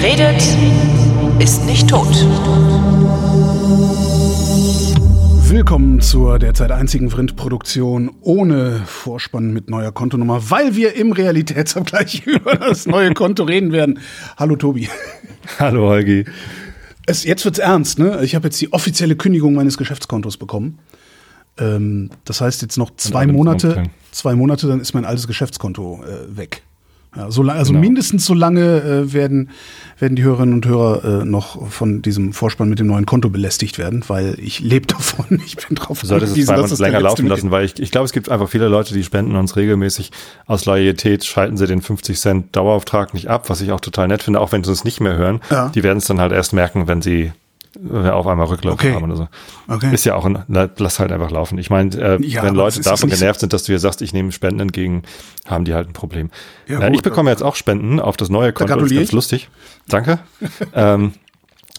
Wer redet, ist nicht tot. Willkommen zur derzeit einzigen Vrind-Produktion ohne Vorspann mit neuer Kontonummer, weil wir im Realitätsabgleich über das neue Konto reden werden. Hallo Tobi. Hallo Holgi. Es, jetzt wird's ernst, ne? Ich habe jetzt die offizielle Kündigung meines Geschäftskontos bekommen. Ähm, das heißt jetzt noch zwei Monate, zwei Monate, dann ist mein altes Geschäftskonto äh, weg. Ja, so lang, also genau. mindestens so lange äh, werden, werden die Hörerinnen und Hörer äh, noch von diesem Vorspann mit dem neuen Konto belästigt werden, weil ich lebe davon. Ich bin drauf Du solltest es bei uns länger laufen lassen, weil ich, ich glaube, es gibt einfach viele Leute, die spenden uns regelmäßig. Aus Loyalität schalten sie den 50 Cent Dauerauftrag nicht ab, was ich auch total nett finde, auch wenn sie es nicht mehr hören. Ja. Die werden es dann halt erst merken, wenn sie auf einmal Rücklauf okay. haben oder so. Okay. Ist ja auch ein, lass halt einfach laufen. Ich meine, äh, ja, wenn Leute davon genervt sind, dass du hier sagst, ich nehme Spenden entgegen, haben die halt ein Problem. Ja, äh, ich bekomme jetzt auch Spenden auf das neue Konto, das ist ganz lustig. Danke. ähm,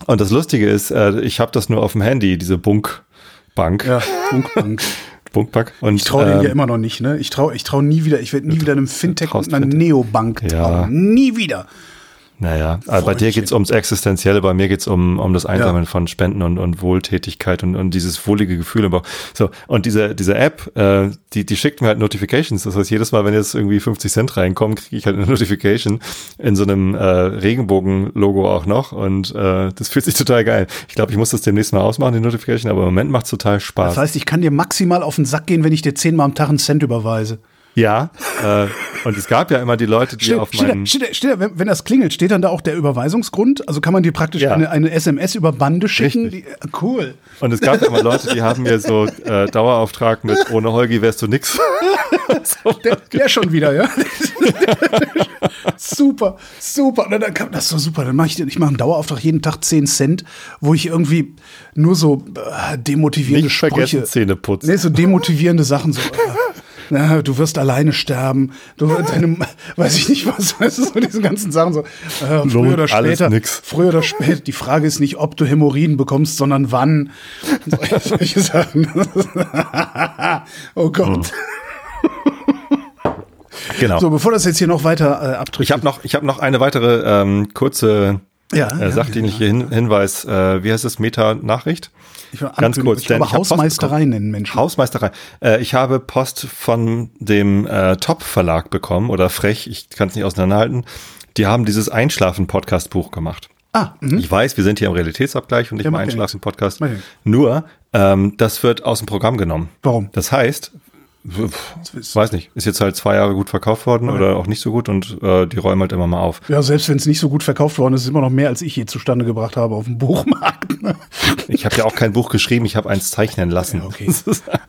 und das Lustige ist, äh, ich habe das nur auf dem Handy, diese Bunkbank. Ja, Bunkbank. Bunkbank. Und, ich traue ähm, denen ja immer noch nicht, ne? Ich traue ich trau nie wieder, ich werde nie wieder einem Fintech und einer Neobank trauen. Ja. Nie wieder. Naja, also bei dir geht's ums Existenzielle, bei mir geht's um, um das Einsammeln ja. von Spenden und, und Wohltätigkeit und, und dieses wohlige Gefühl Bauch. So, und diese, diese App, äh, die, die schickt mir halt Notifications. Das heißt, jedes Mal, wenn jetzt irgendwie 50 Cent reinkommen, kriege ich halt eine Notification in so einem äh, Regenbogen-Logo auch noch. Und äh, das fühlt sich total geil. Ich glaube, ich muss das demnächst mal ausmachen, die Notification, aber im Moment macht's total Spaß. Das heißt, ich kann dir maximal auf den Sack gehen, wenn ich dir zehnmal am Tag einen Cent überweise. Ja, äh, und es gab ja immer die Leute, die steht, auf meinen... Steht, steht, steht, wenn, wenn das klingelt, steht dann da auch der Überweisungsgrund? Also kann man dir praktisch ja. eine, eine SMS über Bande schicken? Die, cool. Und es gab ja immer Leute, die haben mir so äh, Dauerauftrag mit ohne Holgi wärst du nix. so, der, der, schon wieder, ja. super, super. Und dann kam das so super. Dann mache ich, ich mache einen Dauerauftrag jeden Tag 10 Cent, wo ich irgendwie nur so äh, demotivierende Nicht vergessen, Sprüche, Zähne putzen. Nee, so demotivierende Sachen so. Äh, na, du wirst alleine sterben, du deine, weiß ich nicht was, weißt du, so diese ganzen Sachen so, äh, früher oder später, früher oder später, die Frage ist nicht, ob du Hämorrhoiden bekommst, sondern wann, solche Sachen. oh Gott. Hm. Genau. So, bevor das jetzt hier noch weiter äh, abdrückt. Ich habe noch, ich habe noch eine weitere ähm, kurze ja, äh, sachdienliche ja, Hin Hinweis. Äh, wie heißt es? Meta-Nachricht? Ganz kurz. Ich glaube, ich Hausmeisterei nennen Menschen. Hausmeisterei. Äh, ich habe Post von dem äh, Top-Verlag bekommen oder Frech, ich kann es nicht auseinanderhalten. Die haben dieses Einschlafen-Podcast-Buch gemacht. Ah, mh. ich weiß, wir sind hier im Realitätsabgleich und nicht ja, im Einschlafen-Podcast. Nur, ähm, das wird aus dem Programm genommen. Warum? Das heißt, Weiß nicht. Ist jetzt halt zwei Jahre gut verkauft worden okay. oder auch nicht so gut und äh, die räumen halt immer mal auf. Ja, selbst wenn es nicht so gut verkauft worden ist, ist immer noch mehr, als ich je zustande gebracht habe auf dem Buchmarkt. Ne? ich habe ja auch kein Buch geschrieben, ich habe eins zeichnen lassen. Ja, okay.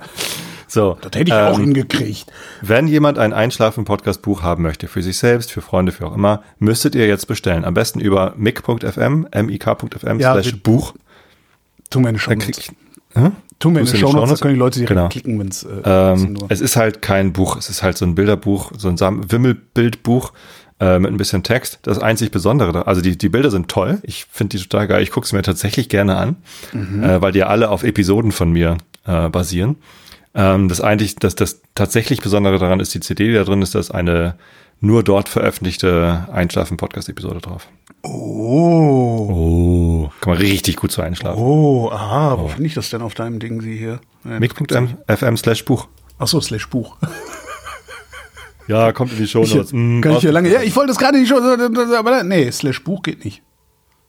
so, das hätte ich ähm, auch hingekriegt. Wenn jemand ein Einschlafen-Podcast-Buch haben möchte, für sich selbst, für Freunde, für auch immer, müsstet ihr jetzt bestellen. Am besten über mic.fm, mik.fm ja, slash Buch. Tu mir eine Chance. Hm? Tun wir in den Show Notes, da können die Leute direkt genau. klicken, wenn es. Äh, ähm, es ist halt kein Buch, es ist halt so ein Bilderbuch, so ein Wimmelbildbuch äh, mit ein bisschen Text. Das einzig Besondere, also die, die Bilder sind toll. Ich finde die total geil. Ich gucke es mir tatsächlich gerne an, mhm. äh, weil die alle auf Episoden von mir äh, basieren. Ähm, das eigentlich, das, das tatsächlich Besondere daran ist die CD, die da drin ist, dass eine nur dort veröffentlichte Einschlafen-Podcast-Episode drauf. Oh. Oh. Kann man richtig gut so einschlafen. Oh, aha. Wo oh. finde ich das denn auf deinem Ding, Sie hier? Mic.fm slash Buch. Ach so, slash Buch. ja, kommt in die Show Notes. Mm, kann ich hier lange, ja, ich wollte das gerade in die Show aber nee, slash Buch geht nicht.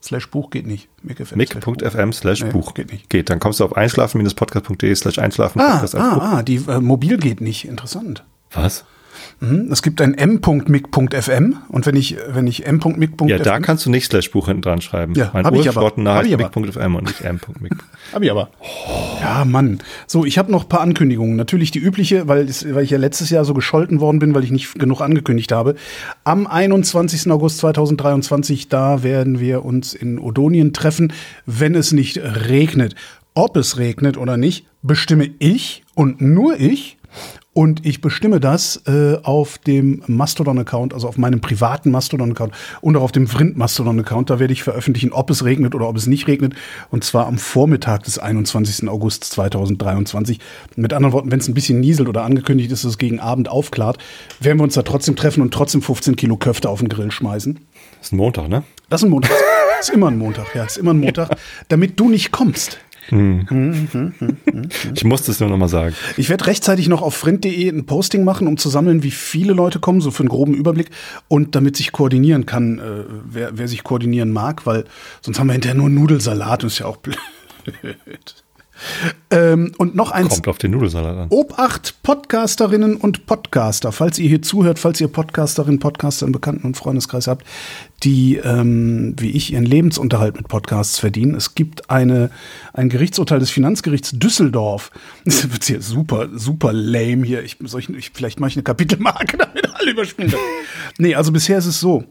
Slash Buch geht nicht. Mic.fm slash Buch. Geht nicht. Geht. Dann kommst du auf einschlafen-podcast.de slash einschlafen. Ah, ah, ah, die äh, mobil geht nicht. Interessant. Was? Mhm. Es gibt ein m.mic.fm und wenn ich, wenn ich m.mic.fm. Ja, da kannst du nicht slash Buch hinten dran schreiben. Ja, mein Urschrottener heißt mic.fm und nicht m.mic. hab ich aber. Oh. Ja, Mann. So, ich habe noch ein paar Ankündigungen. Natürlich die übliche, weil, weil ich ja letztes Jahr so gescholten worden bin, weil ich nicht genug angekündigt habe. Am 21. August 2023, da werden wir uns in Odonien treffen, wenn es nicht regnet. Ob es regnet oder nicht, bestimme ich und nur ich. Und ich bestimme das äh, auf dem Mastodon-Account, also auf meinem privaten Mastodon-Account und auch auf dem Vrind-Mastodon-Account. Da werde ich veröffentlichen, ob es regnet oder ob es nicht regnet. Und zwar am Vormittag des 21. August 2023. Mit anderen Worten, wenn es ein bisschen nieselt oder angekündigt ist, dass es gegen Abend aufklart, werden wir uns da trotzdem treffen und trotzdem 15 Kilo Köfte auf den Grill schmeißen. Das ist ein Montag, ne? Das ist ein Montag. Das ist immer ein Montag, ja. Das ist immer ein Montag, ja. damit du nicht kommst. Hm. Ich musste es nur noch mal sagen. Ich werde rechtzeitig noch auf frind.de ein Posting machen, um zu sammeln, wie viele Leute kommen, so für einen groben Überblick und damit sich koordinieren kann, äh, wer, wer sich koordinieren mag, weil sonst haben wir hinterher nur Nudelsalat und ist ja auch blöd. Ähm, und noch eins. Kommt auf den Nudelsalat an. Obacht, Podcasterinnen und Podcaster. Falls ihr hier zuhört, falls ihr Podcasterinnen, Podcaster im Bekannten- und Freundeskreis habt, die, ähm, wie ich, ihren Lebensunterhalt mit Podcasts verdienen. Es gibt eine, ein Gerichtsurteil des Finanzgerichts Düsseldorf. Das wird hier super, super lame hier. Ich, soll ich, ich vielleicht mache ich eine Kapitelmarke, damit alle überspielen. nee, also bisher ist es so.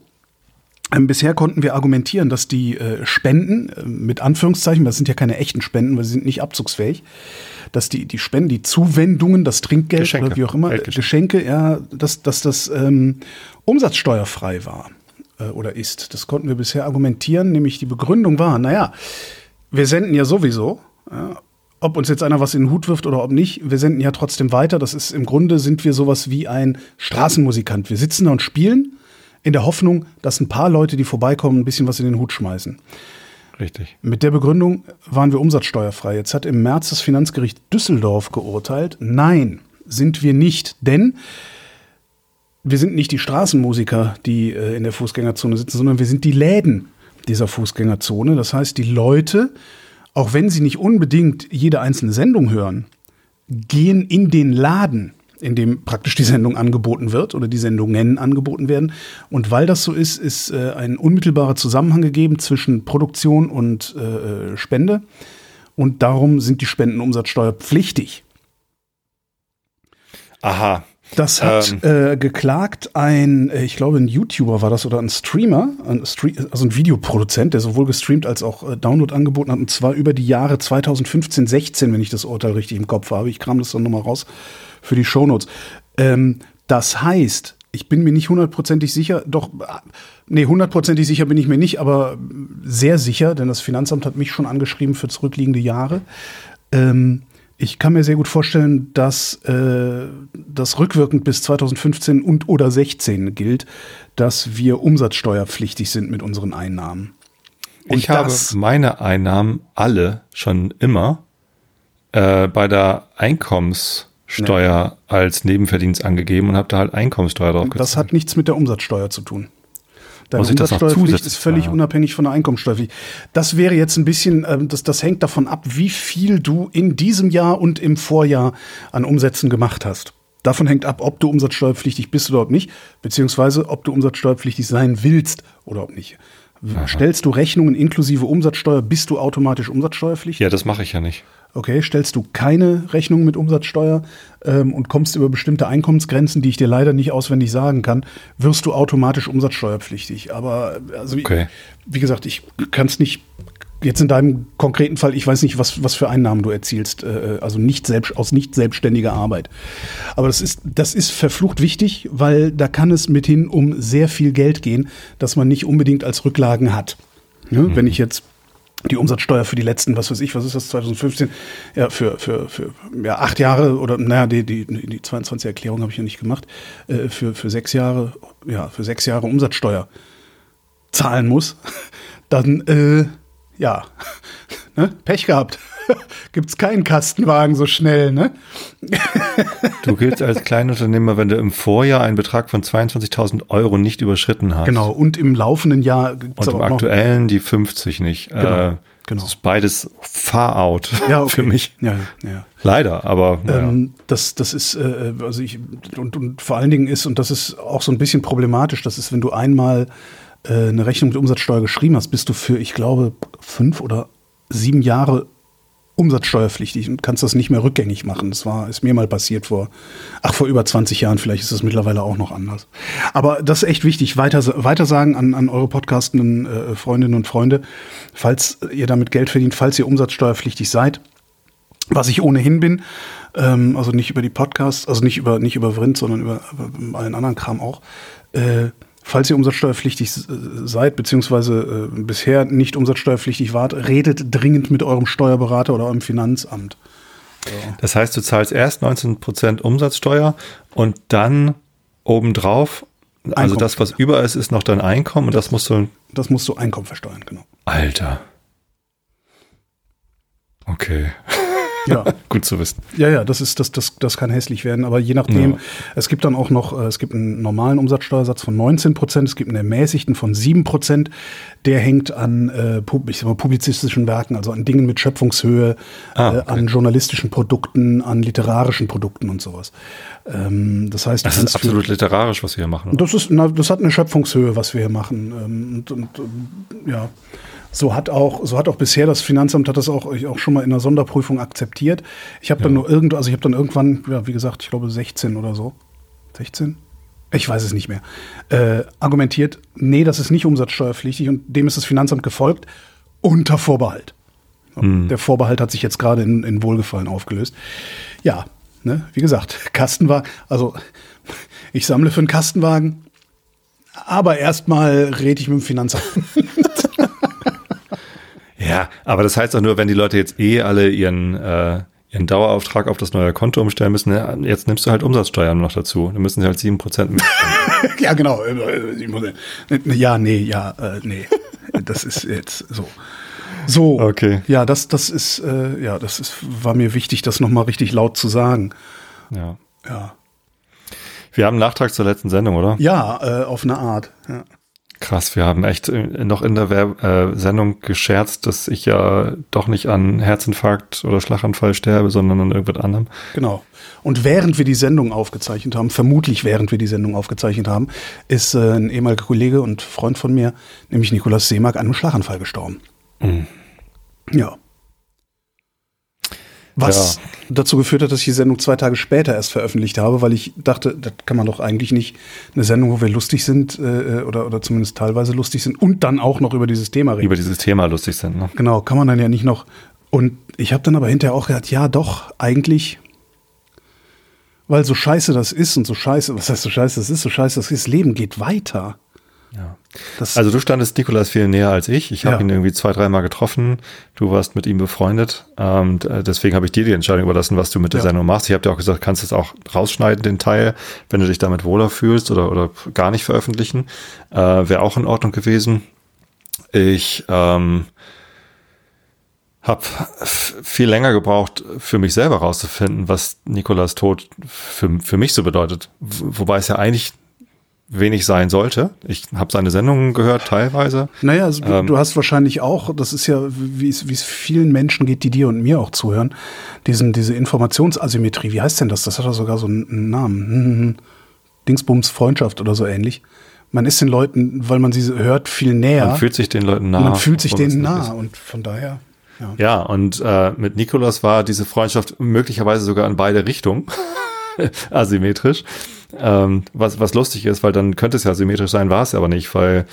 Ähm, bisher konnten wir argumentieren, dass die äh, Spenden, äh, mit Anführungszeichen, das sind ja keine echten Spenden, weil sie sind nicht abzugsfähig, dass die, die Spenden, die Zuwendungen, das Trinkgeld Geschenke. oder wie auch immer, Geschenke, ja, dass, dass das ähm, umsatzsteuerfrei war äh, oder ist. Das konnten wir bisher argumentieren, nämlich die Begründung war, naja, wir senden ja sowieso, ja, ob uns jetzt einer was in den Hut wirft oder ob nicht, wir senden ja trotzdem weiter. Das ist im Grunde sind wir sowas wie ein Straßenmusikant. Wir sitzen da und spielen in der Hoffnung, dass ein paar Leute, die vorbeikommen, ein bisschen was in den Hut schmeißen. Richtig. Mit der Begründung waren wir umsatzsteuerfrei. Jetzt hat im März das Finanzgericht Düsseldorf geurteilt, nein, sind wir nicht, denn wir sind nicht die Straßenmusiker, die äh, in der Fußgängerzone sitzen, sondern wir sind die Läden dieser Fußgängerzone. Das heißt, die Leute, auch wenn sie nicht unbedingt jede einzelne Sendung hören, gehen in den Laden in dem praktisch die Sendung angeboten wird oder die Sendungen angeboten werden. Und weil das so ist, ist äh, ein unmittelbarer Zusammenhang gegeben zwischen Produktion und äh, Spende. Und darum sind die Spenden umsatzsteuerpflichtig. Aha. Das hat ähm. äh, geklagt ein, äh, ich glaube, ein YouTuber war das oder ein Streamer, ein Stre also ein Videoproduzent, der sowohl gestreamt als auch äh, Download angeboten hat, und zwar über die Jahre 2015, 16, wenn ich das Urteil richtig im Kopf habe. Ich kram das dann nochmal raus für die Shownotes. Ähm, das heißt, ich bin mir nicht hundertprozentig sicher, doch, nee, hundertprozentig sicher bin ich mir nicht, aber sehr sicher, denn das Finanzamt hat mich schon angeschrieben für zurückliegende Jahre. Ähm, ich kann mir sehr gut vorstellen, dass äh, das rückwirkend bis 2015 und oder 16 gilt, dass wir umsatzsteuerpflichtig sind mit unseren Einnahmen. Und ich habe meine Einnahmen alle schon immer äh, bei der Einkommens Steuer ja. als Nebenverdienst angegeben und habe da halt Einkommensteuer drauf gezahlt. Das hat nichts mit der Umsatzsteuer zu tun. Deine Umsatzsteuerpflicht ist völlig ja. unabhängig von der Einkommensteuerpflicht. Das wäre jetzt ein bisschen, äh, das, das hängt davon ab, wie viel du in diesem Jahr und im Vorjahr an Umsätzen gemacht hast. Davon hängt ab, ob du umsatzsteuerpflichtig bist oder ob nicht, beziehungsweise ob du umsatzsteuerpflichtig sein willst oder ob nicht. Aha. Stellst du Rechnungen inklusive Umsatzsteuer, bist du automatisch umsatzsteuerpflichtig? Ja, das mache ich ja nicht. Okay, stellst du keine Rechnung mit Umsatzsteuer ähm, und kommst über bestimmte Einkommensgrenzen, die ich dir leider nicht auswendig sagen kann, wirst du automatisch umsatzsteuerpflichtig. Aber also okay. wie, wie gesagt, ich kann es nicht jetzt in deinem konkreten Fall, ich weiß nicht, was, was für Einnahmen du erzielst, äh, also nicht selbst, aus nicht selbstständiger Arbeit. Aber das ist, das ist verflucht wichtig, weil da kann es mithin um sehr viel Geld gehen, das man nicht unbedingt als Rücklagen hat. Ja, mhm. Wenn ich jetzt die Umsatzsteuer für die letzten, was weiß ich, was ist das, 2015, ja, für, für, für ja, acht Jahre oder, naja, die, die, die 22 Erklärung habe ich ja nicht gemacht, äh, für, für sechs Jahre, ja, für sechs Jahre Umsatzsteuer zahlen muss, dann, äh, ja, ne? Pech gehabt. Gibt's keinen Kastenwagen so schnell, ne? du giltst als Kleinunternehmer, wenn du im Vorjahr einen Betrag von 22.000 Euro nicht überschritten hast. Genau, und im laufenden Jahr gibt's Und im aktuellen die 50 nicht. Genau. Äh, genau. Das ist beides far out ja, okay. für mich. Ja, ja. Leider, aber. Ja. Ähm, das, das ist, äh, also ich, und, und vor allen Dingen ist, und das ist auch so ein bisschen problematisch, das ist, wenn du einmal äh, eine Rechnung mit Umsatzsteuer geschrieben hast, bist du für, ich glaube, fünf oder sieben Jahre umsatzsteuerpflichtig und kannst das nicht mehr rückgängig machen. Das war, ist mir mal passiert vor, ach, vor über 20 Jahren. Vielleicht ist das mittlerweile auch noch anders. Aber das ist echt wichtig. Weiter, weiter sagen an, an eure podcastenden äh, Freundinnen und Freunde, falls ihr damit Geld verdient, falls ihr umsatzsteuerpflichtig seid, was ich ohnehin bin, ähm, also nicht über die Podcasts, also nicht über, nicht über Vrind, sondern über, über allen anderen Kram auch, äh, Falls ihr umsatzsteuerpflichtig seid, beziehungsweise äh, bisher nicht umsatzsteuerpflichtig wart, redet dringend mit eurem Steuerberater oder eurem Finanzamt. So. Das heißt, du zahlst erst 19% Umsatzsteuer und dann obendrauf Also das, was über ist, ist noch dein Einkommen und das, das musst du. Das musst du Einkommen versteuern, genau. Alter. Okay. Ja. Gut zu wissen. Ja, ja, das ist, das, das, das kann hässlich werden, aber je nachdem, ja. es gibt dann auch noch, äh, es gibt einen normalen Umsatzsteuersatz von 19 Prozent, es gibt einen ermäßigten von 7 Prozent, der hängt an äh, mal, publizistischen Werken, also an Dingen mit Schöpfungshöhe, ah, äh, okay. äh, an journalistischen Produkten, an literarischen Produkten und sowas. Ähm, das heißt, das ist absolut literarisch, was wir hier machen. Das ist, na, das hat eine Schöpfungshöhe, was wir hier machen. Ähm, und, und, ja. So hat auch, so hat auch bisher das Finanzamt hat das auch, auch schon mal in einer Sonderprüfung akzeptiert. Ich habe ja. dann nur irgendwo, also ich habe dann irgendwann, ja, wie gesagt, ich glaube 16 oder so. 16? Ich weiß es nicht mehr. Äh, argumentiert, nee, das ist nicht umsatzsteuerpflichtig und dem ist das Finanzamt gefolgt unter Vorbehalt. Hm. Der Vorbehalt hat sich jetzt gerade in, in Wohlgefallen aufgelöst. Ja, ne, wie gesagt, Kastenwagen, also ich sammle für einen Kastenwagen, aber erstmal rede ich mit dem Finanzamt. Ja, aber das heißt doch nur, wenn die Leute jetzt eh alle ihren, äh, ihren Dauerauftrag auf das neue Konto umstellen müssen, ne? jetzt nimmst du halt Umsatzsteuern noch dazu. Dann müssen sie halt sieben Prozent mit. ja, genau. Ja, nee, ja, äh, nee. Das ist jetzt so. So, okay. ja, das, das ist, äh, ja, das ist, war mir wichtig, das nochmal richtig laut zu sagen. Ja. Ja. Wir haben einen Nachtrag zur letzten Sendung, oder? Ja, äh, auf eine Art. Ja. Krass, wir haben echt noch in der Werb äh, Sendung gescherzt, dass ich ja doch nicht an Herzinfarkt oder Schlaganfall sterbe, sondern an irgendwas anderem. Genau. Und während wir die Sendung aufgezeichnet haben, vermutlich während wir die Sendung aufgezeichnet haben, ist äh, ein ehemaliger Kollege und Freund von mir, nämlich Nikolaus Seemark, an einem Schlaganfall gestorben. Mhm. Ja. Was ja. dazu geführt hat, dass ich die Sendung zwei Tage später erst veröffentlicht habe, weil ich dachte, das kann man doch eigentlich nicht eine Sendung, wo wir lustig sind äh, oder, oder zumindest teilweise lustig sind und dann auch noch über dieses Thema reden. Über dieses Thema lustig sind, ne? Genau, kann man dann ja nicht noch. Und ich habe dann aber hinterher auch gedacht, ja doch, eigentlich, weil so scheiße das ist und so scheiße, was heißt so scheiße das ist, so scheiße das ist, Leben geht weiter. Ja. Das also du standest Nikolas viel näher als ich. Ich habe ja. ihn irgendwie zwei, dreimal getroffen. Du warst mit ihm befreundet. Ähm, deswegen habe ich dir die Entscheidung überlassen, was du mit der ja. Sendung machst. Ich habe dir auch gesagt, kannst es auch rausschneiden, den Teil, wenn du dich damit wohler fühlst oder, oder gar nicht veröffentlichen. Äh, Wäre auch in Ordnung gewesen. Ich ähm, habe viel länger gebraucht, für mich selber rauszufinden, was Nikolas Tod für, für mich so bedeutet. Wobei es ja eigentlich wenig sein sollte. Ich habe seine Sendungen gehört, teilweise. Naja, also ähm, du hast wahrscheinlich auch, das ist ja, wie es, vielen Menschen geht, die dir und mir auch zuhören, diesen, diese Informationsasymmetrie, wie heißt denn das? Das hat doch sogar so einen Namen. Hm, hm, hm. Dingsbums Freundschaft oder so ähnlich. Man ist den Leuten, weil man sie hört, viel näher. Man fühlt sich den Leuten nah. Man fühlt sich denen nah und von daher. Ja, ja und äh, mit Nikolas war diese Freundschaft möglicherweise sogar in beide Richtungen asymmetrisch. Ähm, was, was lustig ist, weil dann könnte es ja symmetrisch sein, war es aber nicht, weil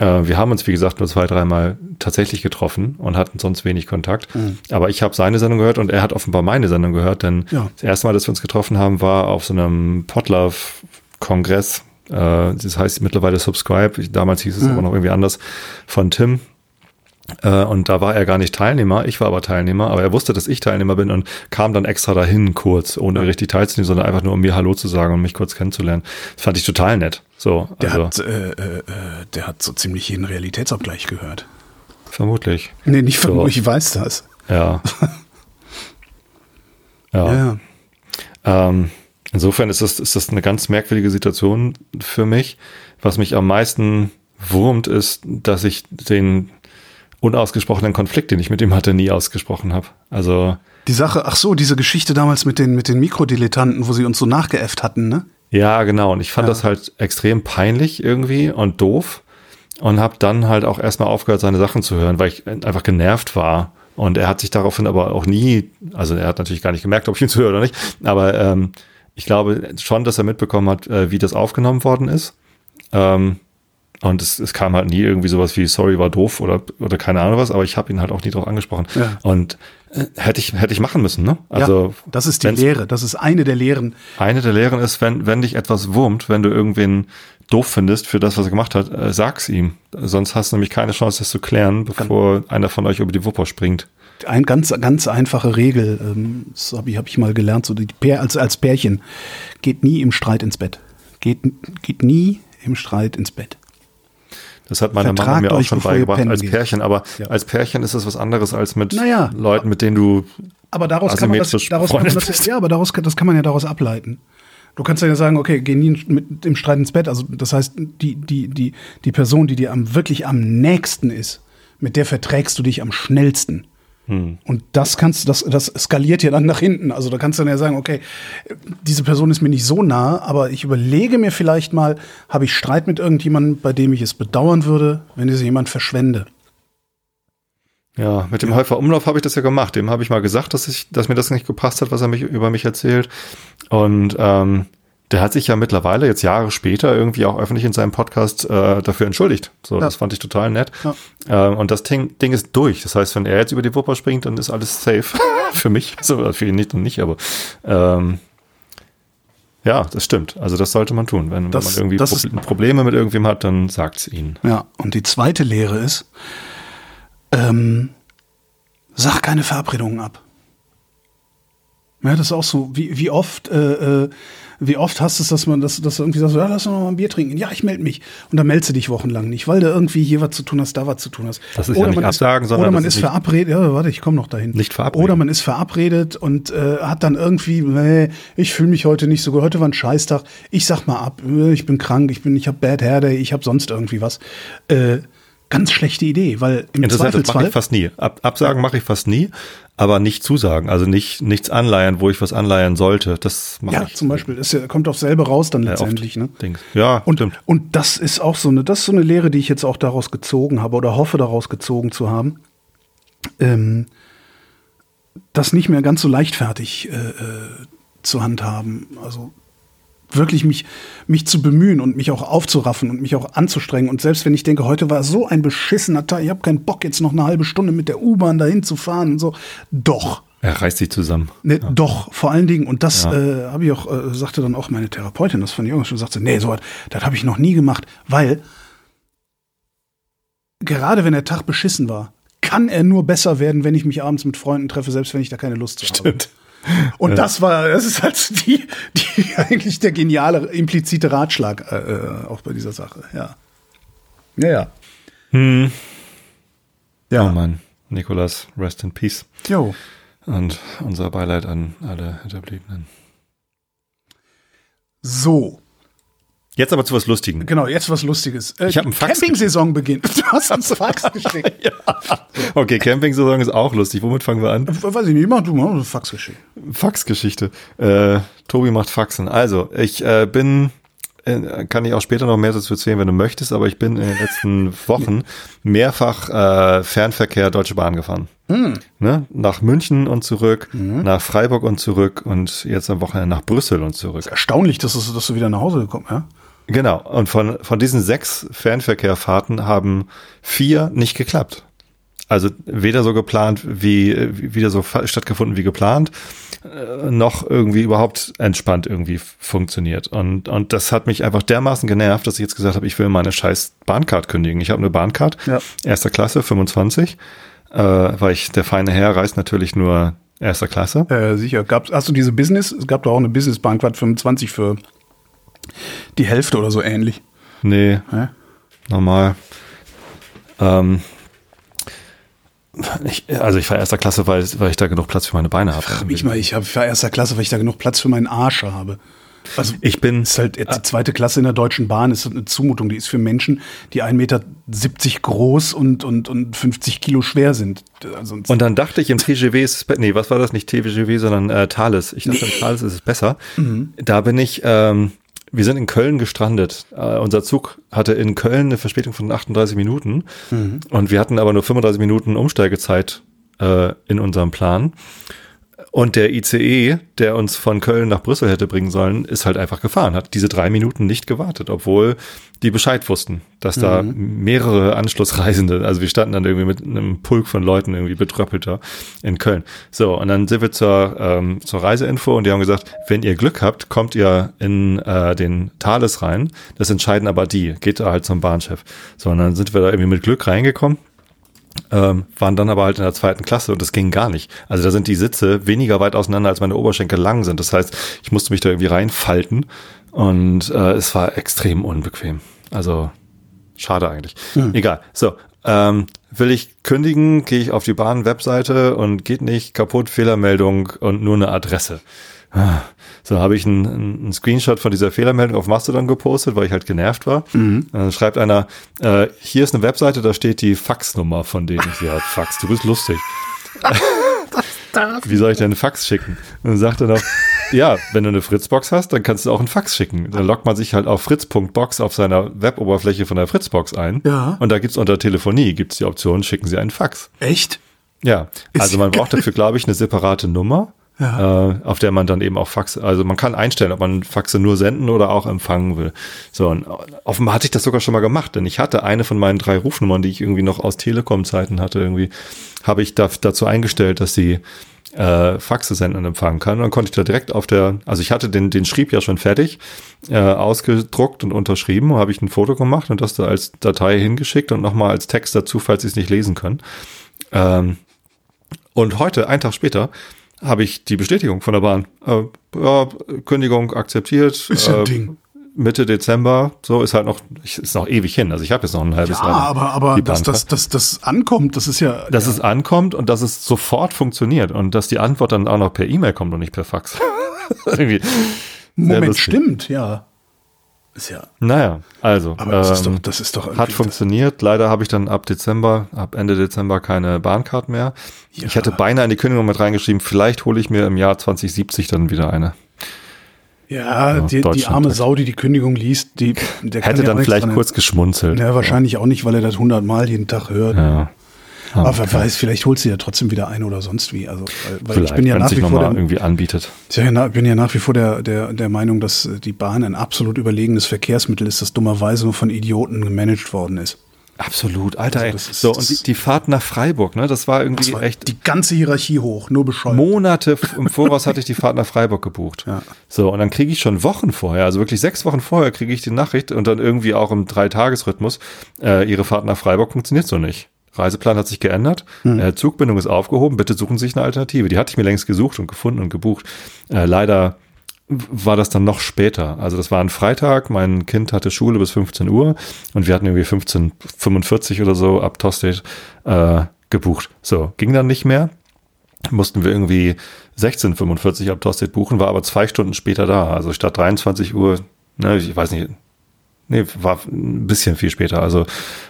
äh, wir haben uns, wie gesagt, nur zwei, dreimal tatsächlich getroffen und hatten sonst wenig Kontakt. Mhm. Aber ich habe seine Sendung gehört und er hat offenbar meine Sendung gehört, denn ja. das erste Mal, dass wir uns getroffen haben, war auf so einem Potlove-Kongress. Äh, das heißt mittlerweile Subscribe. Damals hieß es mhm. aber noch irgendwie anders von Tim, und da war er gar nicht Teilnehmer, ich war aber Teilnehmer, aber er wusste, dass ich Teilnehmer bin und kam dann extra dahin kurz, ohne richtig teilzunehmen, sondern einfach nur um mir Hallo zu sagen und mich kurz kennenzulernen. Das fand ich total nett. So, der also. hat, äh, äh, der hat so ziemlich jeden Realitätsabgleich gehört. Vermutlich. Nee, nicht vermutlich, so. ich weiß das. Ja. ja. ja. Ähm, insofern ist das, ist das eine ganz merkwürdige Situation für mich. Was mich am meisten wurmt, ist, dass ich den unausgesprochenen Konflikt, den ich mit ihm hatte, nie ausgesprochen habe. Also die Sache, ach so, diese Geschichte damals mit den mit den Mikrodilettanten, wo sie uns so nachgeäfft hatten, ne? Ja, genau. Und ich fand ja. das halt extrem peinlich irgendwie und doof und habe dann halt auch erstmal aufgehört, seine Sachen zu hören, weil ich einfach genervt war. Und er hat sich daraufhin aber auch nie, also er hat natürlich gar nicht gemerkt, ob ich ihn zuhöre oder nicht, aber ähm, ich glaube schon, dass er mitbekommen hat, äh, wie das aufgenommen worden ist. Ähm, und es, es kam halt nie irgendwie sowas wie, sorry, war doof oder, oder keine Ahnung was, aber ich habe ihn halt auch nie drauf angesprochen. Ja. Und äh, hätte ich, hätte ich machen müssen, ne? Also. Ja, das ist die Lehre. Das ist eine der Lehren. Eine der Lehren ist, wenn, wenn dich etwas wurmt, wenn du irgendwen doof findest für das, was er gemacht hat, äh, sag's ihm. Sonst hast du nämlich keine Chance, das zu klären, bevor Kann. einer von euch über die Wupper springt. Eine ganz, ganz einfache Regel, ähm, das habe ich, hab ich mal gelernt, so die Pär, als, als Pärchen, geht nie im Streit ins Bett. Geht, geht nie im Streit ins Bett. Das hat meine Vertragt Mama mir auch schon beigebracht als geht. Pärchen, aber Ja. als Pärchen ist es was anderes als mit Naja. Leuten, mit denen du Aber daraus kann man das, daraus kann man das, ja, aber daraus, das kann man ja daraus ableiten. Du kannst ja sagen, okay, geh nie mit dem Streit ins Bett. Also das heißt, die, die, die, die Person, die dir am, wirklich am nächsten ist, mit der verträgst du dich am schnellsten. Hm. Und das kannst das, das skaliert ja dann nach hinten. Also da kannst du dann ja sagen, okay, diese Person ist mir nicht so nah, aber ich überlege mir vielleicht mal, habe ich Streit mit irgendjemandem, bei dem ich es bedauern würde, wenn diese jemand verschwende. Ja, mit dem Häufer Umlauf habe ich das ja gemacht. Dem habe ich mal gesagt, dass ich, dass mir das nicht gepasst hat, was er mich über mich erzählt. Und ähm, der hat sich ja mittlerweile jetzt Jahre später irgendwie auch öffentlich in seinem Podcast äh, dafür entschuldigt. So, Ja. das fand ich total nett. Ja. Ähm, und das Ding, Ding ist durch. Das heißt, wenn er jetzt über die Wupper springt, dann ist alles safe für mich. So für ihn nicht und nicht, aber ähm, ja, das stimmt. Also das sollte man tun. Wenn, Das- wenn man irgendwie Pro Probleme mit irgendwem hat, dann sagt's ihnen. Ja, und die zweite Lehre ist, ähm, sag keine Verabredungen ab. Ja, das ist auch so, wie, wie oft, äh, äh, wie oft hast du es, dass man das, dass du irgendwie sagst, ja, lass uns mal ein Bier trinken. Ja, ich melde mich. Und dann meldest du dich wochenlang nicht, weil du irgendwie hier was zu tun hast, da was zu tun hast. Das ist ja nicht absagen, sondern Oder man ist ist verabredet, ja, warte, ich komme noch dahin. Nicht verabredet. Oder man ist verabredet und äh, hat dann irgendwie, nee, ich fühle mich heute nicht so gut, heute war ein Scheißtag, ich sag mal ab, ich bin krank, ich bin, ich habe Bad Hair Day, ich habe sonst irgendwie was. Äh, ganz schlechte Idee, weil im Interessant, das mache Zweifelsfall ich fast nie. Ab, Absagen mache ich fast nie, aber nicht zusagen. Also nicht nichts anleihen, wo ich was anleihen sollte. Das mache ja, ich. zum Beispiel, das ja- kommt aufs selbe raus dann letztendlich. Ne? Dings. Ja, Und, stimmt. und das ist auch so eine, das ist so eine Lehre, die ich jetzt auch daraus gezogen habe oder hoffe daraus gezogen zu haben. Ähm, das nicht mehr ganz so leichtfertig äh, äh, zu handhaben. Also wirklich mich, mich zu bemühen und mich auch aufzuraffen und mich auch anzustrengen. Und selbst wenn ich denke, heute war so ein beschissener Tag, ich habe keinen Bock, jetzt noch eine halbe Stunde mit der U-Bahn dahin zu fahren und so. Doch. Er reißt sich zusammen. Ne, Doch, vor allen Dingen, und das Ja. äh, habe ich auch, äh, sagte dann auch meine Therapeutin, das fand ich auch schon, sagte, nee, so das habe ich noch nie gemacht, weil gerade wenn der Tag beschissen war, kann er nur besser werden, wenn ich mich abends mit Freunden treffe, selbst wenn ich da keine Lust zu habe. Und das war, das ist halt die, die eigentlich der geniale, implizite Ratschlag äh, äh, auch bei dieser Sache, ja. Ja, ja. Hm. Ja. Oh Mann. Nikolas, rest in peace. Jo. Und unser Beileid an alle Hinterbliebenen. So. Jetzt aber zu was Lustigem. Genau, jetzt was Lustiges. Äh, Ich hab einen Fax Camping-Saison beginnt. Du hast uns Fax geschickt. Okay, Camping-Saison ist auch lustig. Womit fangen wir an? Weiß ich nicht, mach du mal eine Fax geschickt. Faxgeschichte. Äh, Tobi macht Faxen. Also, ich äh, bin, äh, kann ich auch später noch mehr dazu erzählen, wenn du möchtest, aber ich bin in den letzten Wochen mehrfach äh, Fernverkehr Deutsche Bahn gefahren. Ne? Nach München und zurück, nach Freiburg und zurück und jetzt am Wochenende nach Brüssel und zurück. Erstaunlich, dass du, dass du wieder nach Hause gekommen ja? Genau. Und von, von diesen sechs Fernverkehrfahrten haben vier nicht geklappt. Also weder so geplant wie, wie wieder so stattgefunden wie geplant, äh, noch irgendwie überhaupt entspannt irgendwie funktioniert. Und, und das hat mich einfach dermaßen genervt, dass ich jetzt gesagt habe, ich will meine scheiß Bahncard kündigen. Ich habe eine Bahncard, Ja. erster Klasse, 25, äh, weil ich, der feine Herr reist natürlich nur erster Klasse. Äh, sicher. Gab's, hast du diese Business? Es gab da auch eine Business-Bahn, Quad 25 für die Hälfte oder so ähnlich. Nee, Hä? normal. Ähm, ich, also ich war erster Klasse, weil, weil ich da genug Platz für meine Beine habe. Frag mich mal, ich habe für erster Klasse, weil ich da genug Platz für meinen Arsch habe. Also Ich bin, ist halt jetzt die zweite Klasse in der Deutschen Bahn ist eine Zumutung. Die ist für Menschen, die 1,70 Meter groß und, und, und 50 Kilo schwer sind. Also und dann dachte ich, im TGW ist es, be- nee, was war das? Nicht TGW, sondern äh, Thales. Ich dachte, im Thales ist es besser. Da bin ich, ähm, wir sind in Köln gestrandet. Äh, unser Zug hatte in Köln eine Verspätung von 38 Minuten und wir hatten aber nur 35 Minuten Umsteigezeit äh, in unserem Plan. Und der ICE, der uns von Köln nach Brüssel hätte bringen sollen, ist halt einfach gefahren, hat diese drei Minuten nicht gewartet, obwohl die Bescheid wussten, dass da mehrere Anschlussreisende, also wir standen dann irgendwie mit einem Pulk von Leuten irgendwie betröppelter in Köln. So, und dann sind wir zur, ähm, zur Reiseinfo und die haben gesagt, wenn ihr Glück habt, kommt ihr in äh, den Thales rein. Das entscheiden aber die, geht da halt zum Bahnchef. So, und dann sind wir da irgendwie mit Glück reingekommen ähm, waren dann aber halt in der zweiten Klasse und das ging gar nicht. Also da sind die Sitze weniger weit auseinander, als meine Oberschenkel lang sind. Das heißt, ich musste mich da irgendwie reinfalten, Und äh, es war extrem unbequem. Also schade eigentlich. Mhm. Egal. So, ähm, will ich kündigen, gehe ich auf die Bahn-Webseite und geht nicht, kaputt, Fehlermeldung und nur eine Adresse. Ah, so habe ich einen, einen Screenshot von dieser Fehlermeldung auf Mastodon gepostet, weil ich halt genervt war. Mhm. Dann schreibt einer, äh, hier ist eine Webseite, da steht die Faxnummer von denen. Ich ja, Fax, du bist lustig. Wie soll ich denn einen Fax schicken? Und dann sagt er noch, ja, wenn du eine Fritzbox hast, dann kannst du auch einen Fax schicken. Dann loggt man sich halt auf fritz.box auf seiner Weboberfläche von der Fritzbox ein. Ja. Und da gibt's unter Telefonie gibt's die Option, schicken Sie einen Fax. Echt? Ja, also man braucht dafür, glaube ich, eine separate Nummer ja. äh, auf der man dann eben auch Fax, also man kann einstellen, ob man Faxe nur senden oder auch empfangen will. So, und offenbar hatte ich das sogar schon mal gemacht, denn ich hatte eine von meinen drei Rufnummern, die ich irgendwie noch aus Telekom-Zeiten hatte, irgendwie, habe ich da, dazu eingestellt, dass sie äh, Faxe senden und empfangen kann. Und dann konnte ich da direkt auf der, also ich hatte den, den Schrieb ja schon fertig, äh, ausgedruckt und unterschrieben, habe ich ein Foto gemacht und das da als Datei hingeschickt und nochmal als Text dazu, falls Sie es nicht lesen können. Ähm, und heute, einen Tag später, habe ich die Bestätigung von der Bahn. Äh, ja, Kündigung akzeptiert. Ist ja ein äh, Ding. Mitte Dezember, so ist halt noch, ist noch ewig hin. Also ich habe jetzt noch ein halbes ja, Jahr. aber, aber dass das, das, das ankommt, das ist ja. Dass ja. es ankommt und dass es sofort funktioniert und dass die Antwort dann auch noch per E-Mail kommt und nicht per Fax. Irgendwie Moment, stimmt, ja. Ist ja. Naja, also. Aber das, ähm, ist doch, das ist doch Hat funktioniert. Leider habe ich dann ab Dezember, ab Ende Dezember keine Bahncard mehr. Ja. Ich hätte beinahe in die Kündigung mit reingeschrieben, vielleicht hole ich mir im Jahr 2070 dann wieder eine. Ja, ja die, die, arme Sau, die die Kündigung liest, die der hätte dann vielleicht kurz geschmunzelt. Ja, wahrscheinlich auch nicht, weil er das hundertmal jeden Tag hört. Ja. Aber wer weiß, vielleicht holst du ja trotzdem wieder ein oder sonst wie. Also, weil vielleicht, ich bin ja nach wie vor der, irgendwie anbietet. Ich bin ja nach wie vor der, der, der Meinung, dass die Bahn ein absolut überlegenes Verkehrsmittel ist, das dummerweise nur von Idioten gemanagt worden ist. Absolut, Alter. Also ist, so, und die, die, Fahrt nach Freiburg, ne, das war irgendwie das war echt. Die ganze Hierarchie hoch, nur bescheuert. Monate im Voraus hatte ich die Fahrt nach Freiburg gebucht. Ja. So, und dann kriege ich schon Wochen vorher, also wirklich sechs Wochen vorher kriege ich die Nachricht und dann irgendwie auch im Dreitagesrhythmus, äh, ihre Fahrt nach Freiburg funktioniert so nicht. Reiseplan hat sich geändert, hm. äh, Zugbindung ist aufgehoben, bitte suchen Sie sich eine Alternative. Die hatte ich mir längst gesucht und gefunden und gebucht. Äh, leider war das dann noch später. Also das war ein Freitag, mein Kind hatte Schule bis 15 Uhr und wir hatten irgendwie 15.45 oder so ab Tosted äh, gebucht. So, ging dann nicht mehr. Mussten wir irgendwie 16.45 ab Tosted buchen, war aber zwei Stunden später da. Also statt 23 Uhr, ne, ich weiß nicht, Nee, war ein bisschen viel später. Also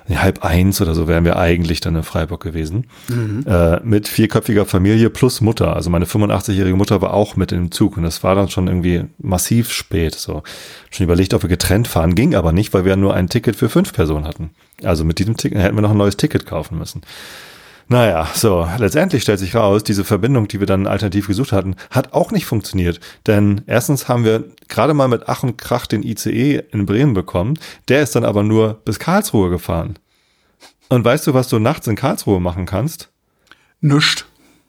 halb eins oder so wären wir eigentlich dann in Freiburg gewesen. Mhm. Äh, mit vierköpfiger Familie plus Mutter. Also meine 85-jährige Mutter war auch mit im Zug und das war dann schon irgendwie massiv spät. So schon überlegt, ob wir getrennt fahren, ging aber nicht, weil wir nur ein Ticket für fünf Personen hatten. Also mit diesem Ticket hätten wir noch ein neues Ticket kaufen müssen. Naja, so, letztendlich stellt sich raus, diese Verbindung, die wir dann alternativ gesucht hatten, hat auch nicht funktioniert. Denn erstens haben wir gerade mal mit Ach und Krach den ICE in Bremen bekommen. Der ist dann aber nur bis Karlsruhe gefahren. Und weißt du, was du nachts in Karlsruhe machen kannst? Nüscht.